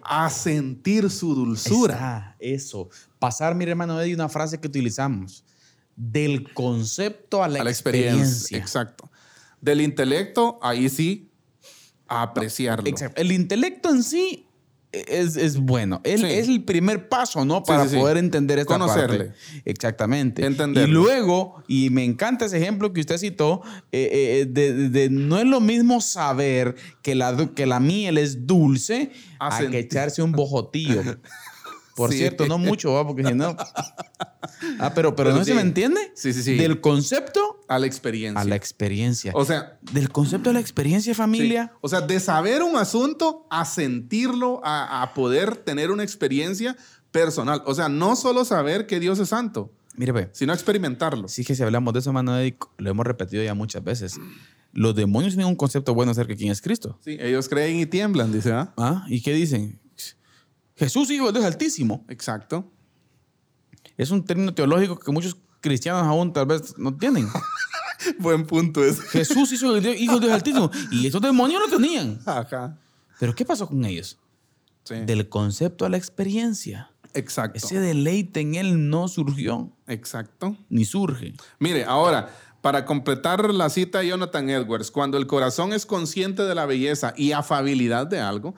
A sentir su dulzura. está, eso. Pasar, mi hermano Eddie, una frase que utilizamos. Del concepto a la, a la experiencia. experiencia. Exacto. Del intelecto, ahí sí, a apreciarlo. Exacto. El intelecto en sí es, es bueno. Él, Sí. Es el primer paso, ¿no? Para sí, sí. poder entender esta Conocerle. parte. Exactamente. Entenderlo. Y luego, y me encanta ese ejemplo que usted citó, eh, eh, de, de- de no es lo mismo saber que la, que la miel es dulce A a que echarse un bojotillo. Por Sí. cierto, no mucho, ¿va? porque si no... Ah, pero, pero, Pero ¿no sí. se me entiende? Sí, sí, sí. Del concepto A la experiencia. a la experiencia. o sea, Del concepto a la experiencia, sí. familia. o sea, de saber un asunto a sentirlo, a, a poder tener una experiencia personal. O sea, no solo saber que Dios es santo, Mire, ve. sino experimentarlo. Sí que si hablamos de eso, Eric, lo hemos repetido ya muchas veces. Los demonios tienen un concepto bueno acerca de quién es Cristo. Sí, ellos creen y tiemblan, dice, ¿ah? ¿Ah? ¿Y qué dicen? Jesús, hijo de Dios altísimo. Exacto. Es un término teológico que muchos cristianos aún tal vez no tienen. Buen punto ese. Jesús, hijo de Dios, hijo de Dios altísimo. Y estos demonios no tenían. Ajá. Pero ¿qué pasó con ellos? Sí. Del concepto a la experiencia. Exacto. Ese deleite en él no surgió, Exacto. ni surge. Mire, ahora, para completar la cita de Jonathan Edwards, cuando el corazón es consciente de la belleza y afabilidad de algo,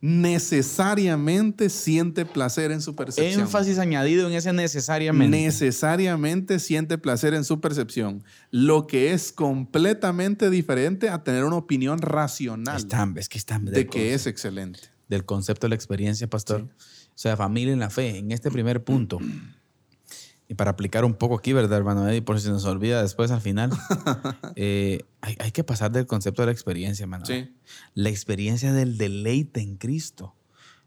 necesariamente siente placer en su percepción. Énfasis añadido en ese necesariamente. Necesariamente siente placer en su percepción, lo que es completamente diferente a tener una opinión racional Están, es que están de que es excelente. del concepto de la experiencia, pastor. O sea, familia en la fe, en este primer punto. Y para aplicar un poco aquí, ¿verdad, hermano Eddie? Por si nos olvida después al final. eh, hay, hay que pasar del concepto de la experiencia, hermano. Sí. La experiencia del deleite en Cristo.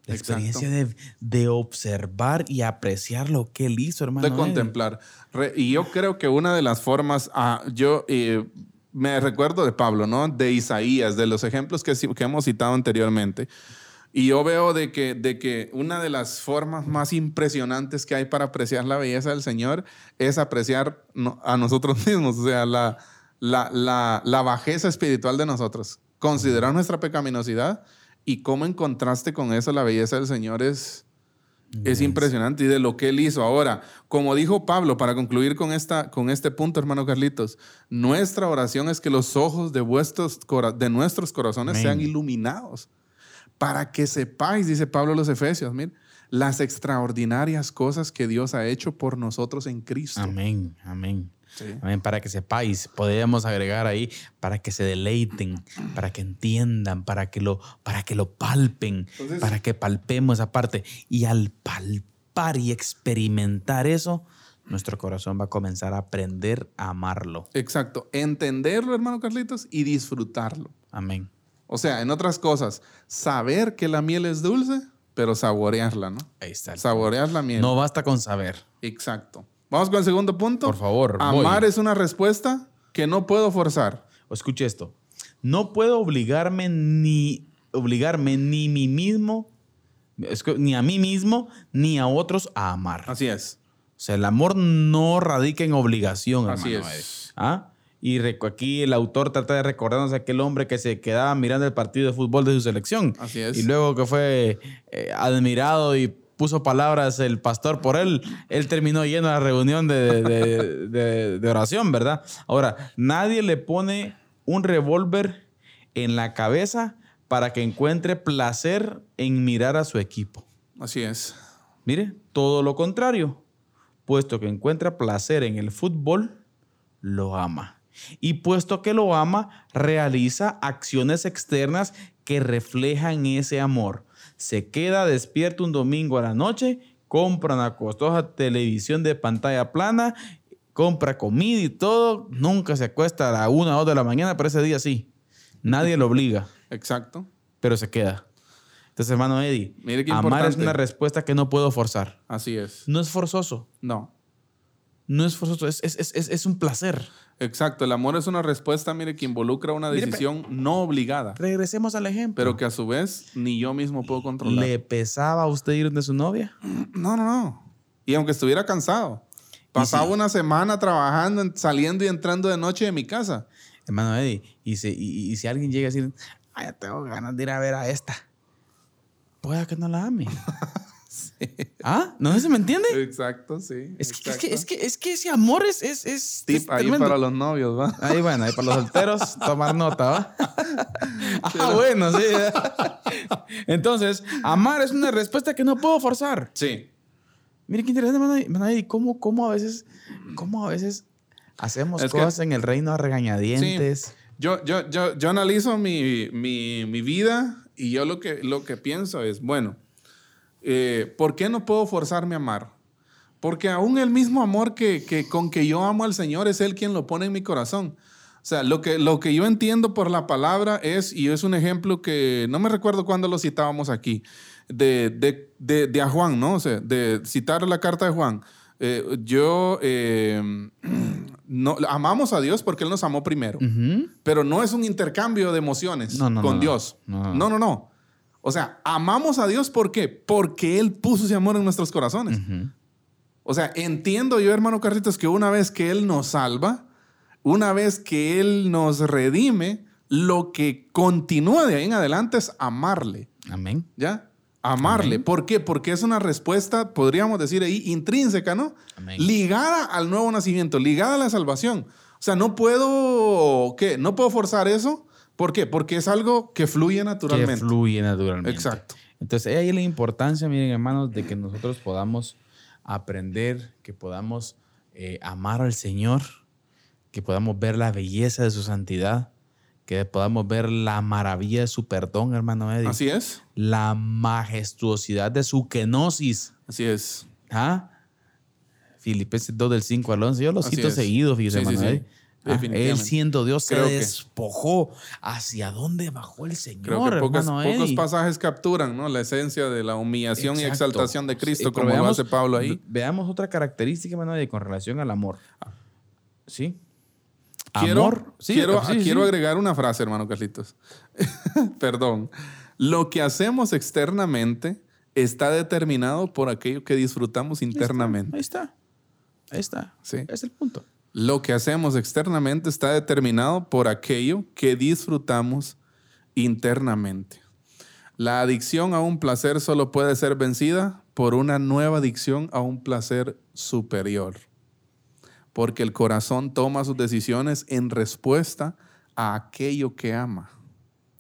La Exacto. experiencia de, de observar y apreciar lo que Él hizo, hermano. de Eddie. contemplar. Re- y yo creo que una de las formas, ah, yo eh, me recuerdo de Pablo, ¿no? De Isaías, de los ejemplos que, que hemos citado anteriormente. Y yo veo de que, de que una de las formas más impresionantes que hay para apreciar la belleza del Señor es apreciar a nosotros mismos, o sea, la, la, la, la bajeza espiritual de nosotros. Considerar nuestra pecaminosidad y cómo en contraste con eso la belleza del Señor es, es impresionante y de lo que él hizo. Ahora, como dijo Pablo, para concluir con, esta, con este punto, hermano Carlitos, nuestra oración es que los ojos de, vuestros, de nuestros corazones Amén. sean iluminados para que sepáis, dice Pablo a los Efesios, mir, las extraordinarias cosas que Dios ha hecho por nosotros en Cristo. Amén, amén. Sí. Amén, para que sepáis, podríamos agregar ahí, para que se deleiten, para que entiendan, para que lo, para que lo palpen, Entonces- para que palpemos esa parte. Y al palpar y experimentar eso, nuestro corazón va a comenzar a aprender a amarlo. Exacto, entenderlo, hermano Carlitos, y disfrutarlo. Amén. O sea, en otras cosas, saber que la miel es dulce, pero saborearla, ¿no? Ahí está. Saborear la miel. No basta con saber. Exacto. Vamos con el segundo punto. Por favor, Amar voy. es una respuesta que no puedo forzar. Escuche esto. No puedo obligarme ni obligarme ni mí mismo, ni a mí mismo, ni a otros a amar. Así es. O sea, el amor no radica en obligación, Así hermano. es. ¿Ah? Y aquí el autor trata de recordarnos a aquel hombre que se quedaba mirando el partido de fútbol de su selección. Así es. Y luego que fue eh, admirado y puso palabras el pastor por él, él terminó yendo a la reunión de, de- de- de oración, ¿verdad? Ahora, nadie le pone un revólver en la cabeza para que encuentre placer en mirar a su equipo. Así es. Mire, todo lo contrario. Puesto que encuentra placer en el fútbol, lo ama. Y puesto que lo ama, realiza acciones externas que reflejan ese amor. Se queda despierto un domingo a la noche, compra una costosa televisión de pantalla plana, compra comida y todo, nunca se acuesta a la una o dos de la mañana, pero ese día sí. Nadie lo obliga, Exacto. pero se queda. Entonces, hermano Eddie, amar es importante. una respuesta que no puedo forzar. Así es. No es forzoso. No. No es forzoso. Es, es, es, es- un placer. Exacto. El amor es una respuesta, mire, que involucra una Mire, decisión no obligada, Regresemos al ejemplo. pero que a su vez ni yo mismo puedo controlar. ¿Le pesaba a usted ir de su novia? No, no, no. Y aunque estuviera cansado, pasaba si- una semana trabajando, en- saliendo y entrando de noche de mi casa. Hermano Eddie, y, si- y- y si alguien llega a decir, ay, tengo ganas de ir a ver a esta, pueda que no la ame. ¿Ah? ¿No se me entiende? Exacto, sí. Es que, es, que, es, que, es que ese amor es, es, es, Tip ahí para los novios, ¿va? Ahí bueno, ahí para los solteros, tomar nota, ¿va? ah, bueno, sí. Entonces, amar es una respuesta que no puedo forzar. Sí. Mire qué interesante, Eddie, cómo, cómo a veces, cómo a veces hacemos Es que- cosas en el reino a regañadientes. Yo, yo, yo, yo analizo mi, mi, mi vida y yo lo que, lo que pienso es, bueno, eh, ¿por qué no puedo forzarme a amar? Porque aún el mismo amor que, que con que yo amo al Señor es Él quien lo pone en mi corazón. O sea, lo que, lo que yo entiendo por la palabra es, y es un ejemplo que no me recuerdo cuándo lo citábamos aquí, de, de, de, de a Juan, ¿no? O sea, de citar la carta de Juan. Eh, yo, eh, no, amamos a Dios porque Él nos amó primero. Pero no es un intercambio de emociones No, no, con Dios. No, no, no. O sea, amamos a Dios ¿por qué? Porque Él puso ese amor en nuestros corazones. O sea, entiendo yo, hermano Carlitos, que una vez que Él nos salva, una vez que Él nos redime, lo que continúa de ahí en adelante es amarle. Amén. ¿Ya? Amarle. Amén. ¿Por qué? Porque es una respuesta, podríamos decir ahí, intrínseca, ¿no? Amén. Ligada al nuevo nacimiento, ligada a la salvación. O sea, no puedo, ¿qué? No puedo forzar eso. ¿Por qué? Porque es algo que fluye naturalmente. Que fluye naturalmente. Exacto. Entonces, ahí la importancia, miren, hermanos, de que nosotros podamos aprender, que podamos eh, amar al Señor, que podamos ver la belleza de su santidad, que podamos ver la maravilla de su perdón, hermano Eddie. Así es. La majestuosidad de su kenosis. Así es. ¿Ah? Filipenses 2 del 5 al 11. Yo lo Así cito es. seguido, fíjese, Sí, sí, hermano sí. Eddie. Ah, Definitivamente. Él siendo Dios Creo se que- despojó. ¿Hacia dónde bajó el Señor, Creo que pocos, pasajes capturan ¿no? la esencia de la humillación y exaltación de Cristo, Sí, como pero lo veamos- hace Pablo ahí. ve- Veamos otra característica, hermano, Eddie, con relación al amor. ¿Sí? Quiero, Amor. Sí, quiero, sí, sí. quiero agregar una frase, hermano Carlitos. Perdón. Lo que hacemos externamente está determinado por aquello que disfrutamos internamente. Ahí está. Ahí está. Sí. Es el punto. Lo que hacemos externamente está determinado por aquello que disfrutamos internamente. La adicción a un placer solo puede ser vencida por una nueva adicción a un placer superior. Porque el corazón toma sus decisiones en respuesta a aquello que ama.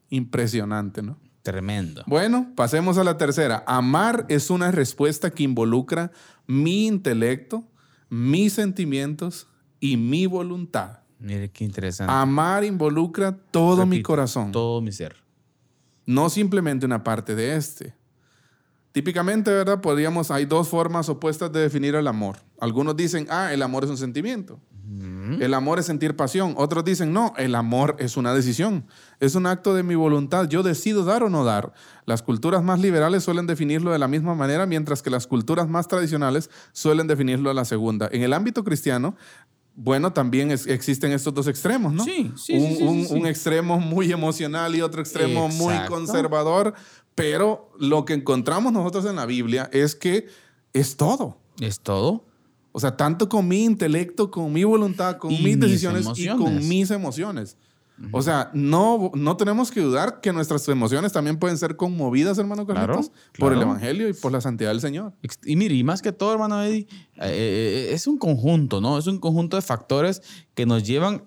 Impresionante, ¿no? Tremendo. Bueno, pasemos a la tercera. Amar es una respuesta que involucra mi intelecto, mis sentimientos y mi voluntad. Mire qué interesante. Amar involucra todo mi corazón, Todo mi ser. no simplemente una parte de este. Típicamente, ¿verdad? Podríamos, hay dos formas opuestas de definir el amor. Algunos dicen, ah, el amor es un sentimiento. El amor es sentir pasión. Otros dicen, no, el amor es una decisión. Es un acto de mi voluntad. Yo decido dar o no dar. Las culturas más liberales suelen definirlo de la misma manera, mientras que las culturas más tradicionales suelen definirlo de la segunda. En el ámbito cristiano, bueno, también es- existen estos dos extremos, ¿no? Sí, sí, un, sí, sí, un- extremo muy emocional y otro extremo muy conservador. Pero lo que encontramos nosotros en la Biblia es que es todo. Es todo. O sea, tanto con mi intelecto, con mi voluntad, con Y mis mis decisiones y con emociones. O sea, no, no tenemos que dudar que nuestras emociones también pueden ser conmovidas, hermano Claro, Carlitos, por el. Evangelio y por la santidad del Señor. Y mire, y más que todo, hermano Eddie, eh, eh, es un conjunto, ¿no? Es un conjunto de factores que nos llevan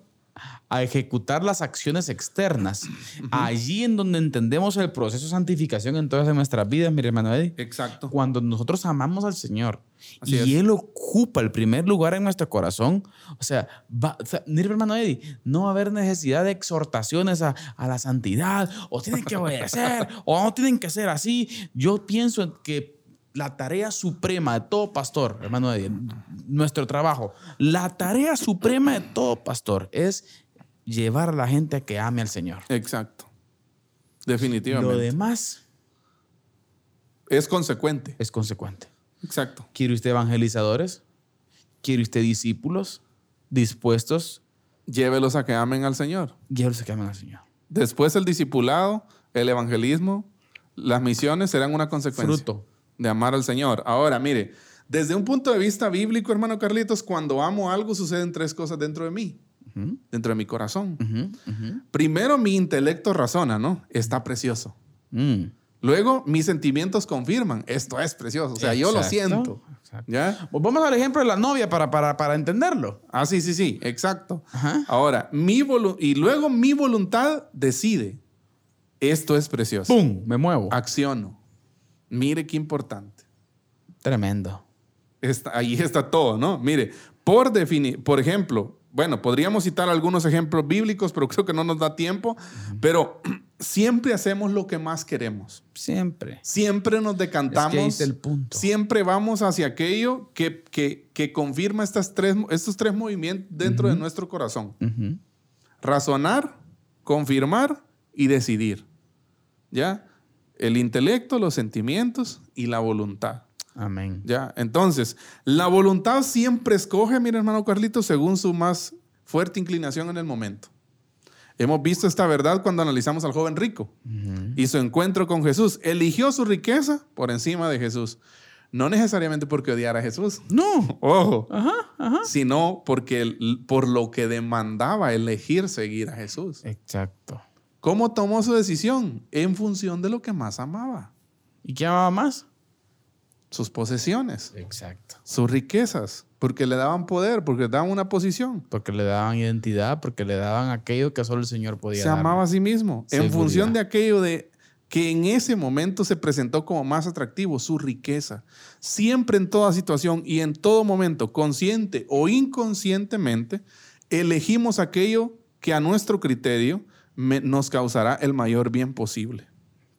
a ejecutar las acciones externas. Allí en donde entendemos el proceso de santificación en todas nuestras vidas, mire, hermano Eddie. Exacto. Cuando nosotros amamos al Señor Así y es. Él ocupa el primer lugar en nuestro corazón, o sea, va, o sea, mire, hermano Eddie, no va a haber necesidad de exhortaciones a, a la santidad, o tienen que obedecer, o no tienen que ser así. Yo pienso en que la tarea suprema de todo pastor, hermano Eddie, nuestro trabajo, la tarea suprema de todo pastor es llevar a la gente a que ame al Señor. Exacto. Lo Definitivamente. demás Es consecuente. es consecuente. Exacto. ¿Quiere usted evangelizadores? ¿Quiere usted discípulos dispuestos? Llévelos a que amen al Señor. Guíalos a que amen al Señor. Después el discipulado, el evangelismo, las misiones serán una consecuencia Fruto. De amar al Señor. Ahora, mire, desde un punto de vista bíblico, hermano Carlitos, cuando amo algo suceden tres cosas dentro de mí, dentro de mi corazón. Primero, mi intelecto razona, ¿no? Está precioso. Mm, Luego, mis sentimientos confirman. Esto es precioso. O sea, yo lo siento. ¿Ya? Pues Vamos al ejemplo de la novia para, para, para entenderlo. Ah, sí, sí, sí. Exacto. Ajá. Ahora, mi y luego mi voluntad decide. Esto es precioso. ¡Pum! Me muevo. Acciono. Mire qué importante. Tremendo. Está- ahí está todo, ¿no? Mire, por definir, por ejemplo, bueno, podríamos citar algunos ejemplos bíblicos, pero creo que no nos da tiempo, pero siempre hacemos lo que más queremos. Siempre. Siempre nos decantamos. Es que el punto. Siempre vamos hacia aquello que, que, que confirma estas tres, estos tres movimientos dentro de nuestro corazón. Ujú. Razonar, confirmar y decidir. ¿Ya? El intelecto, los sentimientos y la voluntad. Amén. ¿Ya? Entonces, la voluntad siempre escoge, mira hermano Carlitos, según su más fuerte inclinación en el momento. Hemos visto esta verdad cuando analizamos al joven rico y su encuentro con Jesús. Eligió su riqueza por encima de Jesús. No necesariamente porque odiara a Jesús, No. ojo, Ajá, ajá. sino porque por lo que demandaba elegir seguir a Jesús. Exacto. ¿Cómo tomó su decisión? En función de lo que más amaba. ¿Y qué amaba más? Sus posesiones, Exacto. sus riquezas, porque le daban poder, porque le daban una posición. Porque le daban identidad, porque le daban aquello que solo el Señor podía se amaba a sí mismo en función de aquello de que en ese momento se presentó como más atractivo, su riqueza. Siempre en toda situación y en todo momento, consciente o inconscientemente, elegimos aquello que a nuestro criterio me- nos causará el mayor bien posible.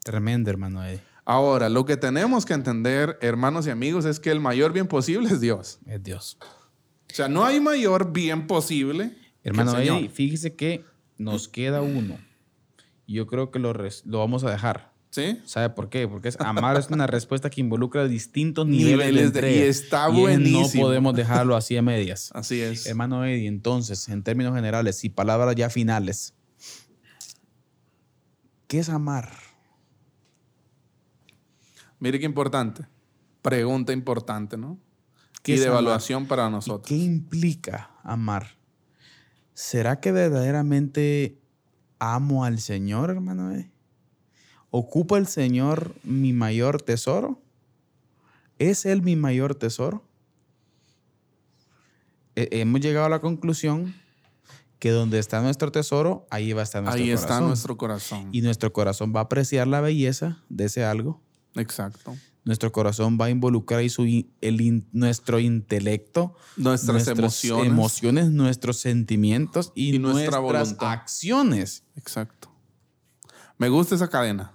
Tremendo, hermano Eddie. Ahora, lo que tenemos que entender, hermanos y amigos, es que el mayor bien posible es Dios. Es Dios. O sea, no hay mayor bien posible. que Hermano el. Eddie, fíjese que nos queda uno. Yo creo que lo, vamos a dejar. ¿Sí? ¿Sabe por qué? Porque es, amar es una respuesta que involucra distintos niveles, Niveles de de- y está es buenísimo. No podemos dejarlo así a medias. Así es. Hermano Eddie, entonces, en términos generales y palabras ya finales, ¿qué es amar? Mire qué importante. Pregunta importante, ¿no? ¿Qué Y de amar? evaluación para ¿Y nosotros. ¿Qué implica amar? ¿Será que verdaderamente amo al Señor, hermano? ¿Ocupa el Señor mi mayor tesoro? ¿Es Él mi mayor tesoro? He- hemos llegado a la conclusión que donde está nuestro tesoro, ahí va a estar nuestro Ahí corazón. está nuestro corazón. Y nuestro corazón va a apreciar la belleza de ese algo. Exacto. Nuestro corazón va a involucrar ahí su el nuestro intelecto, Nuestras nuestras emociones. emociones, nuestros sentimientos y, Y nuestra nuestras voluntad. acciones. Exacto. Me gusta esa cadena.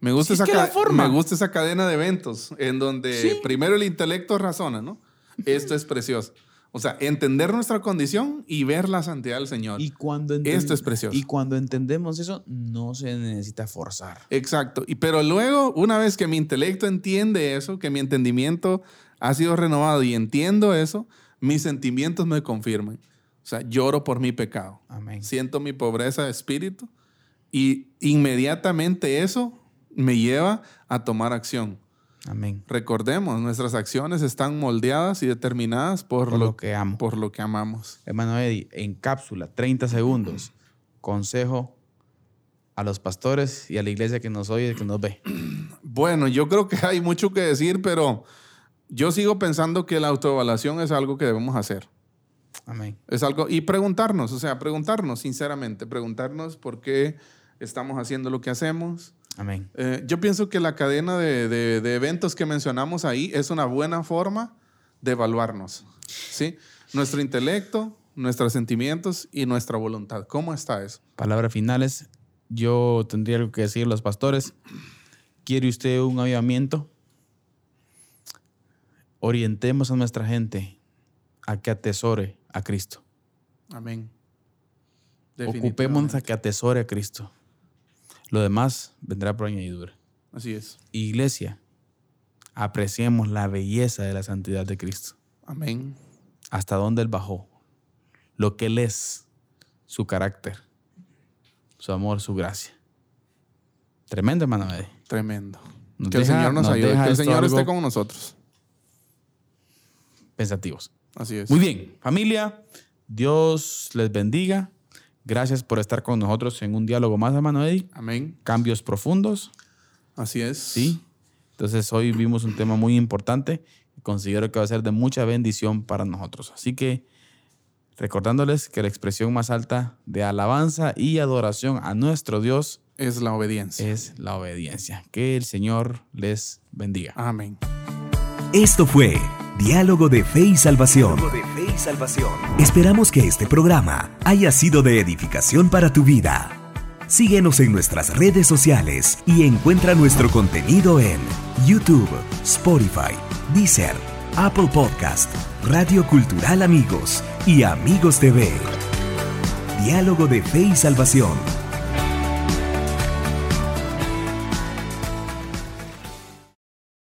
Me gusta, Sí, esa la forma. me gusta esa cadena de eventos en donde Sí. primero el intelecto razona, ¿no? Esto es precioso. O sea, entender nuestra condición y ver la santidad del Señor. Y cuando Esto es precioso. Y cuando entendemos eso, no se necesita forzar. Exacto. Y, pero luego, una vez que mi intelecto entiende eso, que mi entendimiento ha sido renovado y entiendo eso, mis sentimientos me confirman. O sea, lloro por mi pecado. Amén. Siento mi pobreza de espíritu y inmediatamente eso me lleva a tomar acción. Amén. Recordemos, nuestras acciones están moldeadas y determinadas por, Por lo, lo que amo. por lo que amamos. Hermano Eddie, en cápsula, 30 segundos. Consejo a los pastores y a la iglesia que nos oye y que nos ve. Bueno, yo creo que hay mucho que decir, pero yo sigo pensando que la autoevaluación es algo que debemos hacer. Amén. Es algo, y preguntarnos, o sea, preguntarnos sinceramente, preguntarnos por qué estamos haciendo lo que hacemos. Amén. Eh, yo pienso que la cadena de, de- de eventos que mencionamos ahí es una buena forma de evaluarnos. ¿sí? Nuestro intelecto, nuestros sentimientos y nuestra voluntad. ¿Cómo está eso? Palabras finales. Yo tendría algo que decir a los pastores. ¿Quiere usted un avivamiento? Orientemos a nuestra gente a que atesore a Cristo. Amén. Ocupémonos a que atesore a Cristo. Lo demás vendrá por añadidura. Así es. Iglesia, apreciemos la belleza de la santidad de Cristo. Amén. Hasta dónde Él bajó. Lo que Él es. Su carácter. Su amor, su gracia. Tremendo, hermano. Eddie. Tremendo. Nos que el Señor nos, nos ayude, que el Señor esté con nosotros. Pensativos. Así es. Muy bien, familia. Dios les bendiga. Gracias por estar con nosotros en un diálogo más, hermano Eddie. Amén. Cambios profundos. Así es. Sí. Entonces hoy vimos un tema muy importante y considero que va a ser de mucha bendición para nosotros. Así que recordándoles que la expresión más alta de alabanza y adoración a nuestro Dios Es la obediencia. es la obediencia. Que el Señor les bendiga. Amén. Esto fue Diálogo de Fe Salvación. Esperamos que este programa haya sido de edificación para tu vida. Síguenos en nuestras redes sociales y encuentra nuestro contenido en YouTube, Spotify, Deezer, Apple Podcast, Radio Cultural Amigos y Amigos TV. Diálogo de Fe y Salvación